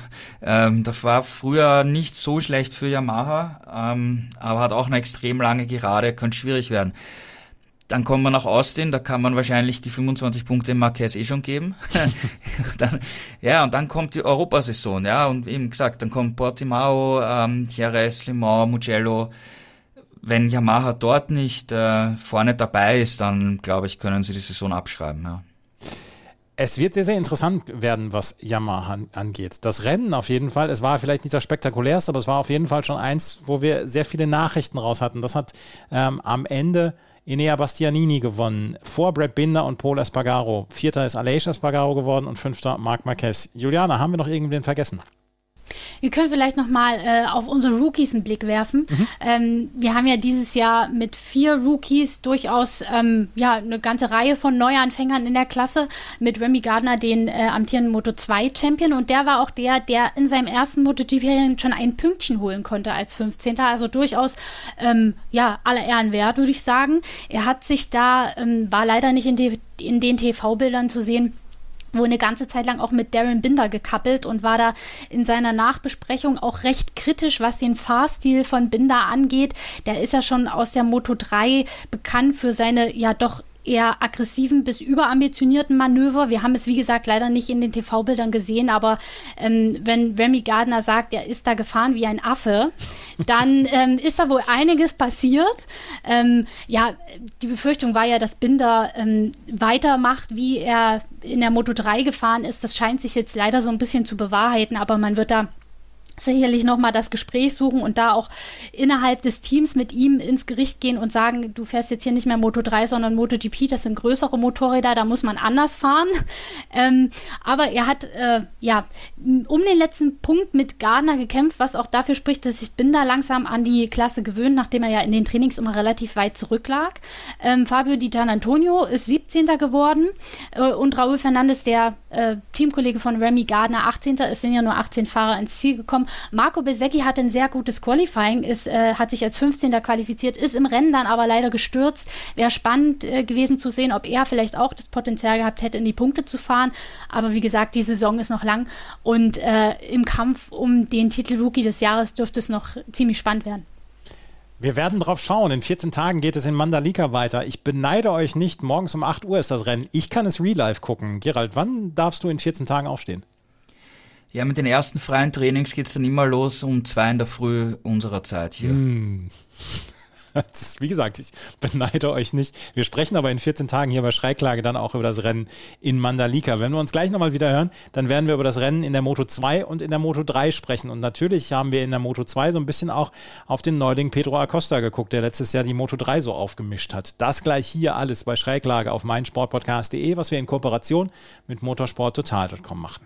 ähm, das war früher nicht so schlecht für Yamaha, ähm, aber hat auch eine extrem lange Gerade, könnte schwierig werden. Dann kommen wir nach Austin, da kann man wahrscheinlich die 25 Punkte im Marquez eh schon geben. dann, ja, und dann kommt die Europasaison, ja, und eben gesagt, dann kommt Portimao, ähm, Jerez, Le Mans, Mugello. Wenn Yamaha dort nicht äh, vorne dabei ist, dann glaube ich, können sie die Saison abschreiben, ja. Es wird sehr, sehr interessant werden, was Yamaha angeht. Das Rennen auf jeden Fall, es war vielleicht nicht das spektakulärste, aber es war auf jeden Fall schon eins, wo wir sehr viele Nachrichten raus hatten. Das hat ähm, am Ende Inea Bastianini gewonnen, vor Brad Binder und Paul Espargaro. Vierter ist Aleix Espargaro geworden und fünfter Marc Marquez. Juliana, haben wir noch irgendwen vergessen? Wir können vielleicht nochmal äh, auf unsere Rookies einen Blick werfen. Mhm. Ähm, wir haben ja dieses Jahr mit vier Rookies durchaus ähm, ja, eine ganze Reihe von Neuanfängern in der Klasse. Mit Remy Gardner, den äh, amtierenden Moto 2 Champion. Und der war auch der, der in seinem ersten MotoGP schon ein Pünktchen holen konnte als 15. Also durchaus ähm, ja, aller Ehren wert, würde ich sagen. Er hat sich da, ähm, war leider nicht in, die, in den TV-Bildern zu sehen, wohl eine ganze Zeit lang auch mit Darren Binder gekappelt und war da in seiner Nachbesprechung auch recht kritisch, was den Fahrstil von Binder angeht. Der ist ja schon aus der Moto 3 bekannt für seine ja doch eher aggressiven bis überambitionierten Manöver. Wir haben es, wie gesagt, leider nicht in den TV-Bildern gesehen, aber ähm, wenn Remy Gardner sagt, er ist da gefahren wie ein Affe, dann ähm, ist da wohl einiges passiert. Ähm, ja, die Befürchtung war ja, dass Binder ähm, weitermacht, wie er in der Moto 3 gefahren ist. Das scheint sich jetzt leider so ein bisschen zu bewahrheiten, aber man wird da sicherlich nochmal das Gespräch suchen und da auch innerhalb des Teams mit ihm ins Gericht gehen und sagen, du fährst jetzt hier nicht mehr Moto 3, sondern MotoGP, das sind größere Motorräder, da muss man anders fahren. Ähm, aber er hat äh, ja um den letzten Punkt mit Gardner gekämpft, was auch dafür spricht, dass ich bin da langsam an die Klasse gewöhnt, nachdem er ja in den Trainings immer relativ weit zurücklag. Ähm, Fabio Di Gian Antonio ist 17. geworden äh, und Raúl Fernandes, der äh, Teamkollege von Remy Gardner, 18. Es sind ja nur 18 Fahrer ins Ziel gekommen. Marco Besecchi hat ein sehr gutes Qualifying, ist, äh, hat sich als 15. qualifiziert, ist im Rennen dann aber leider gestürzt. Wäre spannend äh, gewesen zu sehen, ob er vielleicht auch das Potenzial gehabt hätte, in die Punkte zu fahren. Aber wie gesagt, die Saison ist noch lang und äh, im Kampf um den Titel Rookie des Jahres dürfte es noch ziemlich spannend werden. Wir werden drauf schauen. In 14 Tagen geht es in Mandalika weiter. Ich beneide euch nicht. Morgens um 8 Uhr ist das Rennen. Ich kann es real life gucken. Gerald, wann darfst du in 14 Tagen aufstehen? Ja, mit den ersten freien Trainings geht es dann immer los um zwei in der Früh unserer Zeit hier. Mm. Ist, wie gesagt, ich beneide euch nicht. Wir sprechen aber in 14 Tagen hier bei Schreiklage dann auch über das Rennen in Mandalika. Wenn wir uns gleich nochmal wieder hören, dann werden wir über das Rennen in der Moto 2 und in der Moto 3 sprechen. Und natürlich haben wir in der Moto 2 so ein bisschen auch auf den Neuling Pedro Acosta geguckt, der letztes Jahr die Moto 3 so aufgemischt hat. Das gleich hier alles bei Schräglage auf meinsportpodcast.de, was wir in Kooperation mit motorsporttotal.com machen.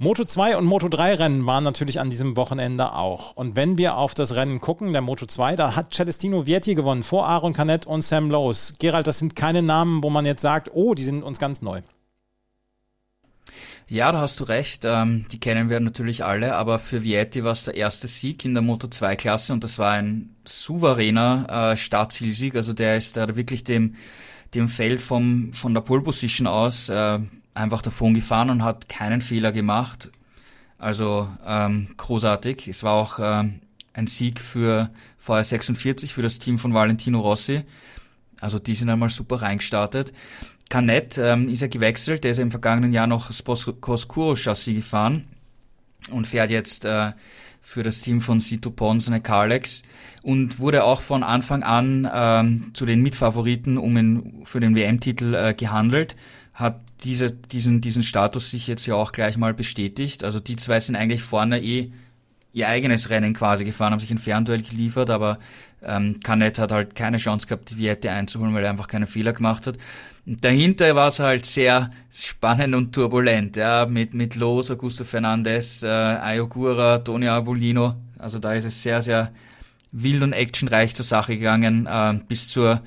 Moto 2 und Moto 3 Rennen waren natürlich an diesem Wochenende auch. Und wenn wir auf das Rennen gucken, der Moto 2, da hat Celestino Vietti gewonnen vor Aaron Canet und Sam Lowe's. Gerald, das sind keine Namen, wo man jetzt sagt, oh, die sind uns ganz neu. Ja, da hast du recht. Ähm, die kennen wir natürlich alle, aber für Vietti war es der erste Sieg in der Moto 2 Klasse und das war ein souveräner äh, Startzielsieg. Also der ist da wirklich dem, dem Feld vom, von der Pole Position aus äh, einfach davon gefahren und hat keinen Fehler gemacht. Also ähm, großartig. Es war auch ähm, ein Sieg für VR46, für das Team von Valentino Rossi. Also die sind einmal super reingestartet. Canet ähm, ist ja gewechselt, der ist ja im vergangenen Jahr noch das Coscuro Chassis gefahren und fährt jetzt äh, für das Team von Sito Pons eine Carlex und wurde auch von Anfang an ähm, zu den Mitfavoriten um in, für den WM-Titel äh, gehandelt hat diese, diesen, diesen Status sich jetzt ja auch gleich mal bestätigt. Also die zwei sind eigentlich vorne eh ihr eigenes Rennen quasi gefahren, haben sich ein Fernduell geliefert, aber ähm, Canet hat halt keine Chance gehabt, die Viette einzuholen, weil er einfach keine Fehler gemacht hat. Und dahinter war es halt sehr spannend und turbulent, ja, mit, mit Los, Augusto Fernandez, äh, Ayogura, Tony Abolino. Also da ist es sehr, sehr wild und actionreich zur Sache gegangen, äh, bis zur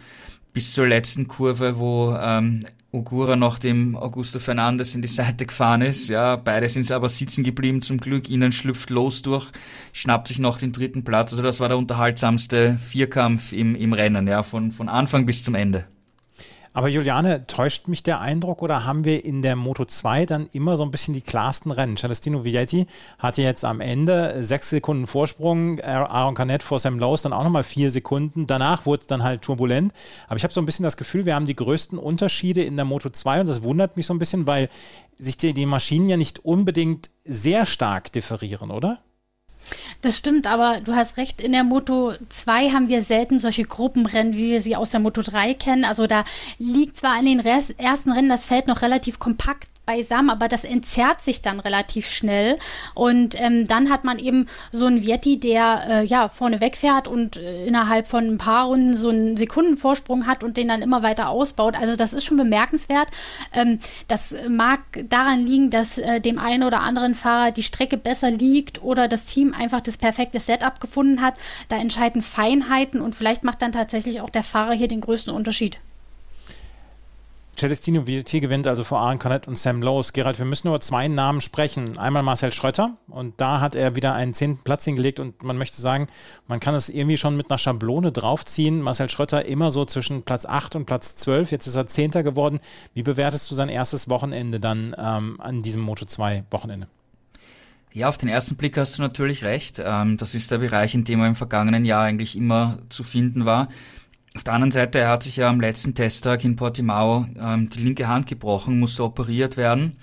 bis zur letzten Kurve, wo ähm, Ogura noch dem Augusto Fernandes in die Seite gefahren ist. Ja, beide sind aber sitzen geblieben zum Glück. Ihnen schlüpft los durch, schnappt sich noch den dritten Platz. Also das war der unterhaltsamste Vierkampf im, im Rennen, ja, von, von Anfang bis zum Ende. Aber Juliane, täuscht mich der Eindruck oder haben wir in der Moto 2 dann immer so ein bisschen die klarsten Rennen? Celestino Vietti hatte jetzt am Ende sechs Sekunden Vorsprung, Aaron Canet vor Sam Lowe's dann auch nochmal vier Sekunden. Danach wurde es dann halt turbulent. Aber ich habe so ein bisschen das Gefühl, wir haben die größten Unterschiede in der Moto 2 und das wundert mich so ein bisschen, weil sich die, die Maschinen ja nicht unbedingt sehr stark differieren, oder? Das stimmt, aber du hast recht, in der Moto 2 haben wir selten solche Gruppenrennen, wie wir sie aus der Moto 3 kennen. Also da liegt zwar in den ersten Rennen das Feld noch relativ kompakt beisammen, aber das entzerrt sich dann relativ schnell. Und ähm, dann hat man eben so einen Vietti, der äh, ja vorne wegfährt und äh, innerhalb von ein paar Runden so einen Sekundenvorsprung hat und den dann immer weiter ausbaut. Also das ist schon bemerkenswert. Ähm, das mag daran liegen, dass äh, dem einen oder anderen Fahrer die Strecke besser liegt oder das Team einfach das perfekte Setup gefunden hat. Da entscheiden Feinheiten und vielleicht macht dann tatsächlich auch der Fahrer hier den größten Unterschied. Celestino Vietti gewinnt also vor Aaron Canet und Sam Lowe's. Gerald, wir müssen über zwei Namen sprechen. Einmal Marcel Schröter und da hat er wieder einen zehnten Platz hingelegt und man möchte sagen, man kann es irgendwie schon mit einer Schablone draufziehen. Marcel Schröter immer so zwischen Platz 8 und Platz 12. Jetzt ist er Zehnter geworden. Wie bewertest du sein erstes Wochenende dann ähm, an diesem Moto 2 Wochenende? Ja, auf den ersten Blick hast du natürlich recht. Ähm, das ist der Bereich, in dem er im vergangenen Jahr eigentlich immer zu finden war. Auf der anderen Seite, er hat sich ja am letzten Testtag in Portimao ähm, die linke Hand gebrochen, musste operiert werden,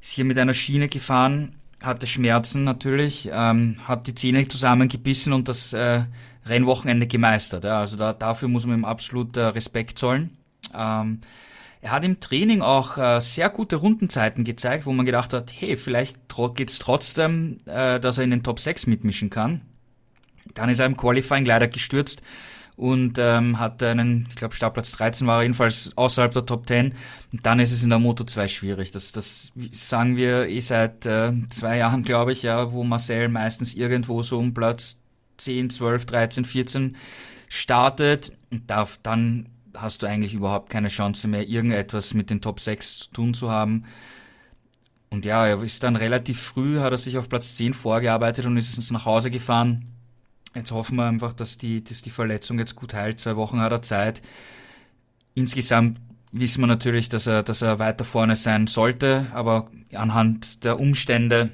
ist hier mit einer Schiene gefahren, hatte Schmerzen natürlich, ähm, hat die Zähne zusammengebissen und das äh, Rennwochenende gemeistert. Ja. Also da, dafür muss man ihm absolut äh, Respekt zollen. Ähm, er hat im Training auch äh, sehr gute Rundenzeiten gezeigt, wo man gedacht hat, hey, vielleicht geht's trotzdem, äh, dass er in den Top 6 mitmischen kann. Dann ist er im Qualifying leider gestürzt und ähm, hat einen, ich glaube Startplatz 13 war er jedenfalls außerhalb der Top 10. Und dann ist es in der Moto 2 schwierig. Das, das sagen wir eh seit äh, zwei Jahren, glaube ich, ja, wo Marcel meistens irgendwo so um Platz 10, 12, 13, 14 startet. Und darf, dann hast du eigentlich überhaupt keine Chance mehr, irgendetwas mit den Top 6 zu tun zu haben. und ja, er ist dann relativ früh, hat er sich auf Platz 10 vorgearbeitet und ist uns nach Hause gefahren. Jetzt hoffen wir einfach, dass die, dass die Verletzung jetzt gut heilt. Zwei Wochen hat er Zeit. Insgesamt wissen wir natürlich, dass er, dass er weiter vorne sein sollte, aber anhand der Umstände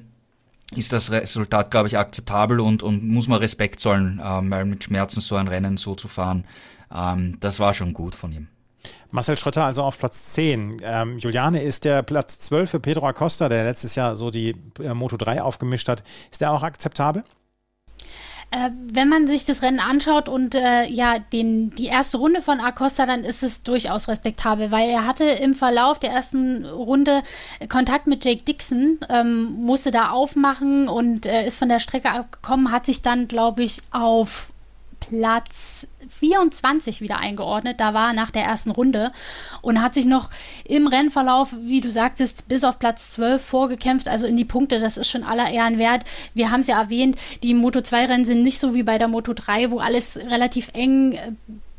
ist das Resultat, glaube ich, akzeptabel und, und muss man Respekt zollen, ähm, weil mit Schmerzen so ein Rennen so zu fahren, ähm, das war schon gut von ihm. Marcel Schröter also auf Platz 10. Ähm, Juliane ist der Platz 12 für Pedro Acosta, der letztes Jahr so die äh, Moto 3 aufgemischt hat. Ist der auch akzeptabel? Äh, wenn man sich das Rennen anschaut und äh, ja den, die erste Runde von Acosta, dann ist es durchaus respektabel, weil er hatte im Verlauf der ersten Runde Kontakt mit Jake Dixon, ähm, musste da aufmachen und äh, ist von der Strecke abgekommen, hat sich dann, glaube ich, auf Platz 24 wieder eingeordnet. Da war nach der ersten Runde und hat sich noch im Rennverlauf, wie du sagtest, bis auf Platz 12 vorgekämpft, also in die Punkte. Das ist schon aller Ehren wert. Wir haben es ja erwähnt, die Moto 2 Rennen sind nicht so wie bei der Moto 3, wo alles relativ eng äh,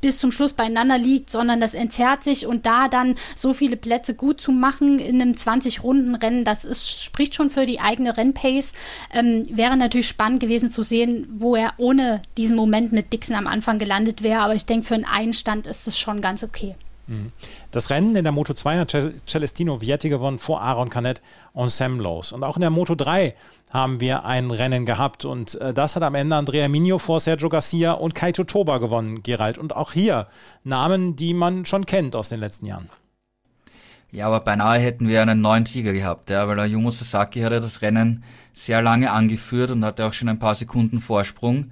bis zum Schluss beieinander liegt, sondern das entzerrt sich und da dann so viele Plätze gut zu machen in einem 20-Runden-Rennen, das ist, spricht schon für die eigene Rennpace. Ähm, wäre natürlich spannend gewesen zu sehen, wo er ohne diesen Moment mit Dixon am Anfang gelandet wäre, aber ich denke, für einen Einstand ist es schon ganz okay. Mhm. Das Rennen in der Moto 2 hat Celestino Vietti gewonnen vor Aaron Canet und Sam Lowe's. Und auch in der Moto 3 haben wir ein Rennen gehabt. Und äh, das hat am Ende Andrea Migno vor Sergio Garcia und Kaito Toba gewonnen, Gerald. Und auch hier Namen, die man schon kennt aus den letzten Jahren. Ja, aber beinahe hätten wir einen neuen Sieger gehabt, ja, weil der Yumo Sasaki hatte das Rennen sehr lange angeführt und hatte auch schon ein paar Sekunden Vorsprung.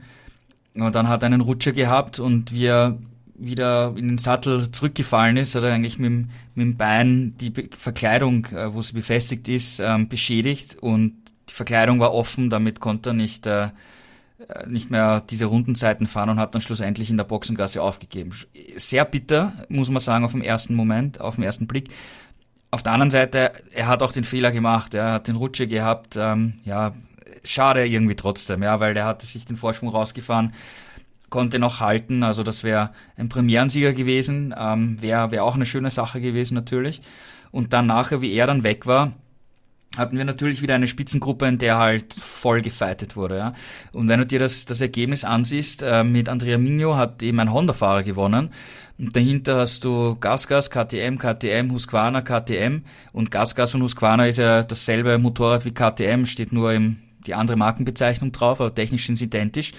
Und dann hat er einen Rutscher gehabt und wir wieder in den Sattel zurückgefallen ist, hat er eigentlich mit, dem, mit dem Bein die Verkleidung, äh, wo sie befestigt ist, ähm, beschädigt und die Verkleidung war offen, damit konnte er nicht, äh, nicht mehr diese Rundenzeiten fahren und hat dann schlussendlich in der Boxengasse aufgegeben. Sehr bitter, muss man sagen, auf dem ersten Moment, auf den ersten Blick. Auf der anderen Seite, er hat auch den Fehler gemacht, er hat den Rutsche gehabt, ähm, ja, schade irgendwie trotzdem, ja, weil der hatte sich den Vorsprung rausgefahren, konnte noch halten, also das wäre ein Premierensieger gewesen, ähm, wäre wär auch eine schöne Sache gewesen natürlich. Und dann nachher, wie er dann weg war, hatten wir natürlich wieder eine Spitzengruppe, in der halt voll gefightet wurde. Ja. Und wenn du dir das, das Ergebnis ansiehst, äh, mit Andrea Migno hat eben ein Honda-Fahrer gewonnen. Und dahinter hast du Gasgas, KTM, KTM, Husqvarna, KTM. Und Gasgas und Husqvarna ist ja dasselbe Motorrad wie KTM, steht nur im, die andere Markenbezeichnung drauf, aber technisch sind sie identisch.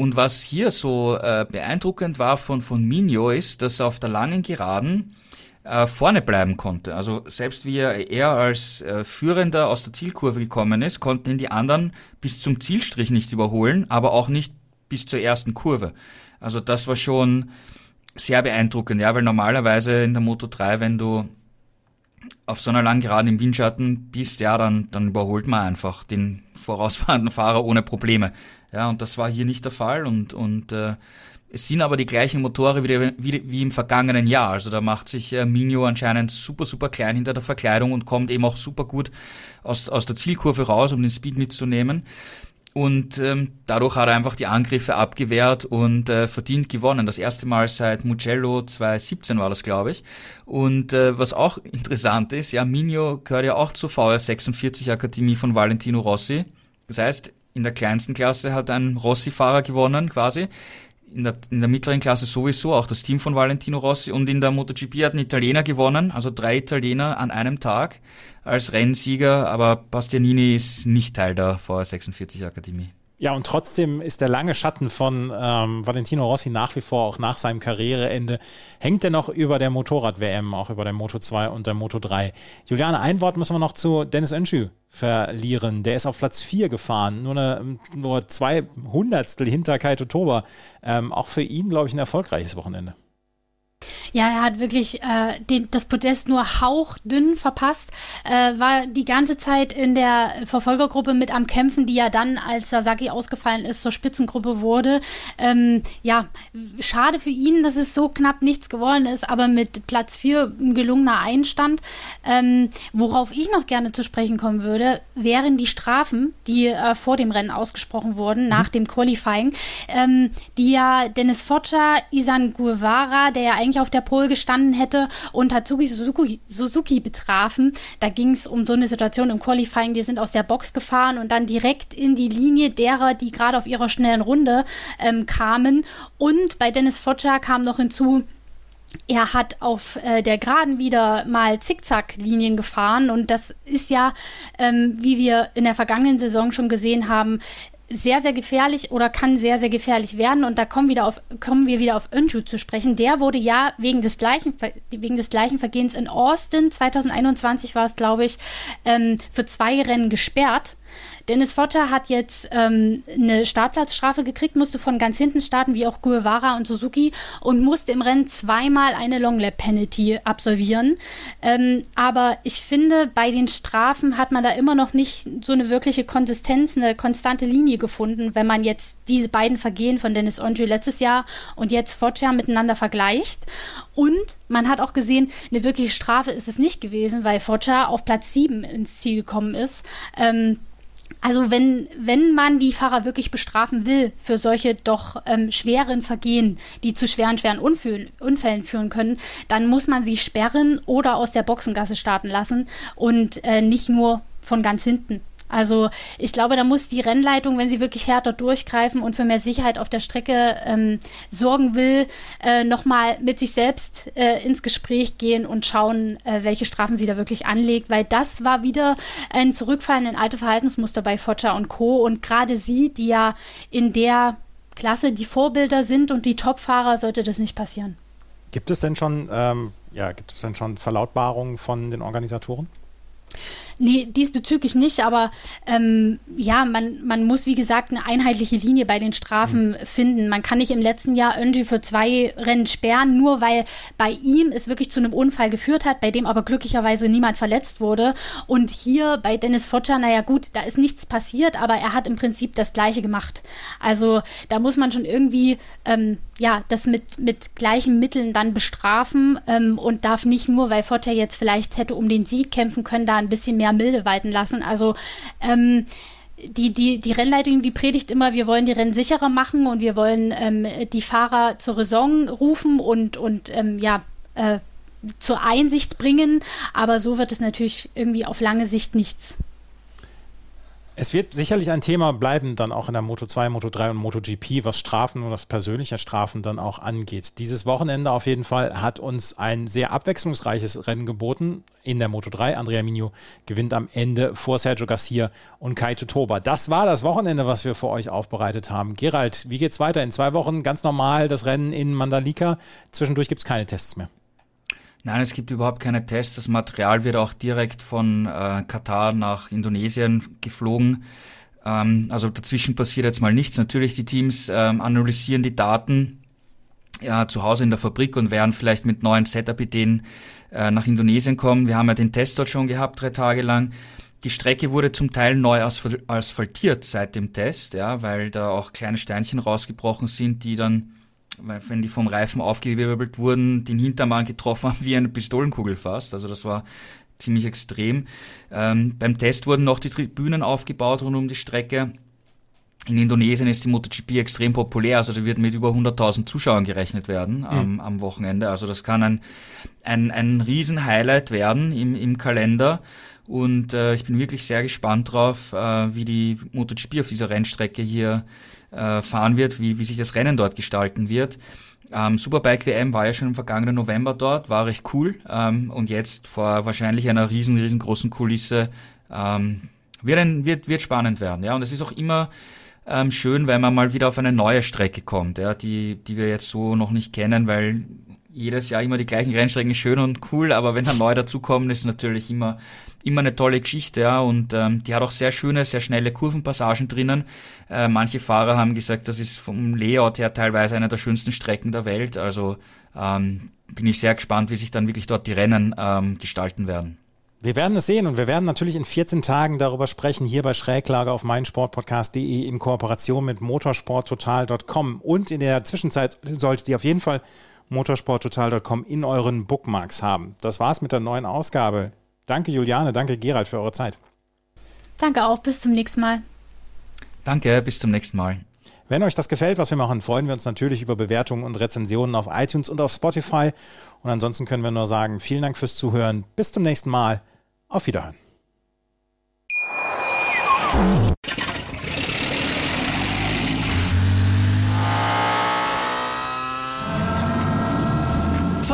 Und was hier so äh, beeindruckend war von, von Migno ist, dass auf der langen Geraden äh, vorne bleiben konnte. Also selbst wie er, er als äh, Führender aus der Zielkurve gekommen ist, konnten ihn die anderen bis zum Zielstrich nicht überholen, aber auch nicht bis zur ersten Kurve. Also das war schon sehr beeindruckend, ja, weil normalerweise in der Moto 3, wenn du auf so einer langen Geraden im Windschatten bist, ja, dann, dann überholt man einfach den vorausfahrenden Fahrer ohne Probleme. Ja, und das war hier nicht der Fall und, und äh, es sind aber die gleichen Motore wie, wie, wie im vergangenen Jahr. Also da macht sich äh, Minio anscheinend super, super klein hinter der Verkleidung und kommt eben auch super gut aus, aus der Zielkurve raus, um den Speed mitzunehmen. Und ähm, dadurch hat er einfach die Angriffe abgewehrt und äh, verdient gewonnen. Das erste Mal seit Mugello 2017 war das, glaube ich. Und äh, was auch interessant ist, ja, Minio gehört ja auch zur VR 46 Akademie von Valentino Rossi. Das heißt, in der kleinsten Klasse hat ein Rossi-Fahrer gewonnen quasi in der, in der mittleren Klasse sowieso, auch das Team von Valentino Rossi. Und in der MotoGP hat ein Italiener gewonnen, also drei Italiener an einem Tag als Rennsieger, aber Bastianini ist nicht Teil der VR46 Akademie. Ja, und trotzdem ist der lange Schatten von ähm, Valentino Rossi nach wie vor, auch nach seinem Karriereende, hängt er noch über der Motorrad-WM, auch über der Moto 2 und der Moto 3. Juliane, ein Wort müssen wir noch zu Dennis Önschü verlieren. Der ist auf Platz 4 gefahren, nur, eine, nur zwei Hundertstel hinter Kaito Toba. Ähm, auch für ihn, glaube ich, ein erfolgreiches Wochenende. Ja, er hat wirklich äh, den, das Podest nur hauchdünn verpasst, äh, war die ganze Zeit in der Verfolgergruppe mit am Kämpfen, die ja dann, als Sasaki ausgefallen ist, zur Spitzengruppe wurde. Ähm, ja, schade für ihn, dass es so knapp nichts geworden ist, aber mit Platz 4 ein gelungener Einstand. Ähm, worauf ich noch gerne zu sprechen kommen würde, wären die Strafen, die äh, vor dem Rennen ausgesprochen wurden, mhm. nach dem Qualifying, ähm, die ja Dennis Foccia, Isan Guevara, der ja eigentlich auf der Pole gestanden hätte und Tatsuki Suzuki, Suzuki betrafen. Da ging es um so eine Situation im Qualifying, die sind aus der Box gefahren und dann direkt in die Linie derer, die gerade auf ihrer schnellen Runde ähm, kamen. Und bei Dennis Foggia kam noch hinzu, er hat auf äh, der Geraden wieder mal Zickzack-Linien gefahren und das ist ja, ähm, wie wir in der vergangenen Saison schon gesehen haben, sehr, sehr gefährlich oder kann sehr, sehr gefährlich werden. Und da kommen, wieder auf, kommen wir wieder auf Önju zu sprechen. Der wurde ja wegen des gleichen, wegen des gleichen Vergehens in Austin, 2021 war es, glaube ich, ähm, für zwei Rennen gesperrt. Dennis Fotter hat jetzt ähm, eine Startplatzstrafe gekriegt, musste von ganz hinten starten, wie auch Guevara und Suzuki, und musste im Rennen zweimal eine Longlap Penalty absolvieren. Ähm, aber ich finde, bei den Strafen hat man da immer noch nicht so eine wirkliche Konsistenz, eine konstante Linie gefunden, wenn man jetzt diese beiden Vergehen von Dennis Andre letztes Jahr und jetzt Foggia miteinander vergleicht. Und man hat auch gesehen, eine wirkliche Strafe ist es nicht gewesen, weil Foggia auf Platz 7 ins Ziel gekommen ist. Ähm, also wenn, wenn man die Fahrer wirklich bestrafen will für solche doch ähm, schweren Vergehen, die zu schweren, schweren Unfällen, Unfällen führen können, dann muss man sie sperren oder aus der Boxengasse starten lassen und äh, nicht nur von ganz hinten. Also ich glaube, da muss die Rennleitung, wenn sie wirklich härter durchgreifen und für mehr Sicherheit auf der Strecke ähm, sorgen will, äh, nochmal mit sich selbst äh, ins Gespräch gehen und schauen, äh, welche Strafen sie da wirklich anlegt, weil das war wieder ein Zurückfallen in alte Verhaltensmuster bei Foggia und Co. Und gerade sie, die ja in der Klasse die Vorbilder sind und die Topfahrer, sollte das nicht passieren. Gibt es denn schon, ähm, ja, gibt es denn schon Verlautbarungen von den Organisatoren? Nee, diesbezüglich nicht, aber ähm, ja, man, man muss, wie gesagt, eine einheitliche Linie bei den Strafen mhm. finden. Man kann nicht im letzten Jahr Önji für zwei Rennen sperren, nur weil bei ihm es wirklich zu einem Unfall geführt hat, bei dem aber glücklicherweise niemand verletzt wurde. Und hier bei Dennis Fotscher, naja gut, da ist nichts passiert, aber er hat im Prinzip das Gleiche gemacht. Also da muss man schon irgendwie ähm, ja, das mit, mit gleichen Mitteln dann bestrafen ähm, und darf nicht nur, weil Fotscher jetzt vielleicht hätte um den Sieg kämpfen können, da ein bisschen mehr mehr Milde walten lassen. Also ähm, die, die, die Rennleitung, die predigt immer, wir wollen die Rennen sicherer machen und wir wollen ähm, die Fahrer zur Raison rufen und, und ähm, ja, äh, zur Einsicht bringen. Aber so wird es natürlich irgendwie auf lange Sicht nichts. Es wird sicherlich ein Thema bleiben, dann auch in der Moto 2, Moto 3 und MotoGP, was Strafen und was persönliche Strafen dann auch angeht. Dieses Wochenende auf jeden Fall hat uns ein sehr abwechslungsreiches Rennen geboten. In der Moto 3, Andrea Migno gewinnt am Ende vor Sergio Garcia und Kaito Toba. Das war das Wochenende, was wir für euch aufbereitet haben. Gerald, wie geht's weiter? In zwei Wochen ganz normal das Rennen in Mandalika. Zwischendurch gibt es keine Tests mehr. Nein, es gibt überhaupt keine Tests. Das Material wird auch direkt von äh, Katar nach Indonesien geflogen. Ähm, also dazwischen passiert jetzt mal nichts. Natürlich, die Teams ähm, analysieren die Daten ja, zu Hause in der Fabrik und werden vielleicht mit neuen Setup-Ideen äh, nach Indonesien kommen. Wir haben ja den Test dort schon gehabt, drei Tage lang. Die Strecke wurde zum Teil neu asphaltiert seit dem Test, ja, weil da auch kleine Steinchen rausgebrochen sind, die dann wenn die vom Reifen aufgewirbelt wurden, den Hintermann getroffen haben wie eine Pistolenkugel fast. Also das war ziemlich extrem. Ähm, beim Test wurden noch die Tribünen aufgebaut rund um die Strecke. In Indonesien ist die MotoGP extrem populär, also da wird mit über 100.000 Zuschauern gerechnet werden am, mhm. am Wochenende. Also das kann ein, ein, ein Riesen-Highlight werden im, im Kalender. Und äh, ich bin wirklich sehr gespannt drauf, äh, wie die MotoGP auf dieser Rennstrecke hier äh, fahren wird, wie, wie sich das Rennen dort gestalten wird. Ähm, Superbike WM war ja schon im vergangenen November dort, war recht cool. Ähm, und jetzt vor wahrscheinlich einer riesen, riesengroßen Kulisse ähm, wird, ein, wird, wird spannend werden. Ja, und es ist auch immer ähm, schön, wenn man mal wieder auf eine neue Strecke kommt, ja, die, die wir jetzt so noch nicht kennen, weil jedes Jahr immer die gleichen Rennstrecken schön und cool, aber wenn dann neu dazukommen, ist natürlich immer immer eine tolle Geschichte, ja, und ähm, die hat auch sehr schöne, sehr schnelle Kurvenpassagen drinnen. Äh, manche Fahrer haben gesagt, das ist vom Layout her teilweise eine der schönsten Strecken der Welt. Also ähm, bin ich sehr gespannt, wie sich dann wirklich dort die Rennen ähm, gestalten werden. Wir werden es sehen und wir werden natürlich in 14 Tagen darüber sprechen, hier bei Schräglage auf meinsportpodcast.de in Kooperation mit motorsporttotal.com. Und in der Zwischenzeit solltet ihr auf jeden Fall motorsporttotal.com in euren Bookmarks haben. Das war's mit der neuen Ausgabe Danke, Juliane. Danke, Gerald, für eure Zeit. Danke auch. Bis zum nächsten Mal. Danke, bis zum nächsten Mal. Wenn euch das gefällt, was wir machen, freuen wir uns natürlich über Bewertungen und Rezensionen auf iTunes und auf Spotify. Und ansonsten können wir nur sagen, vielen Dank fürs Zuhören. Bis zum nächsten Mal. Auf Wiederhören.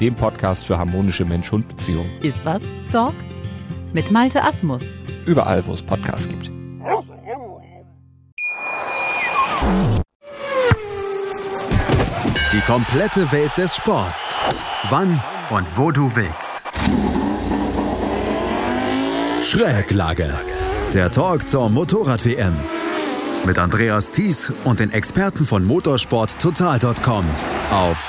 dem Podcast für harmonische Mensch-Hund-Beziehungen. Iswas Dog? Mit Malte Asmus. Überall, wo es Podcasts gibt. Die komplette Welt des Sports. Wann und wo du willst. Schräglage. Der Talk zur Motorrad-WM. Mit Andreas Thies und den Experten von motorsporttotal.com auf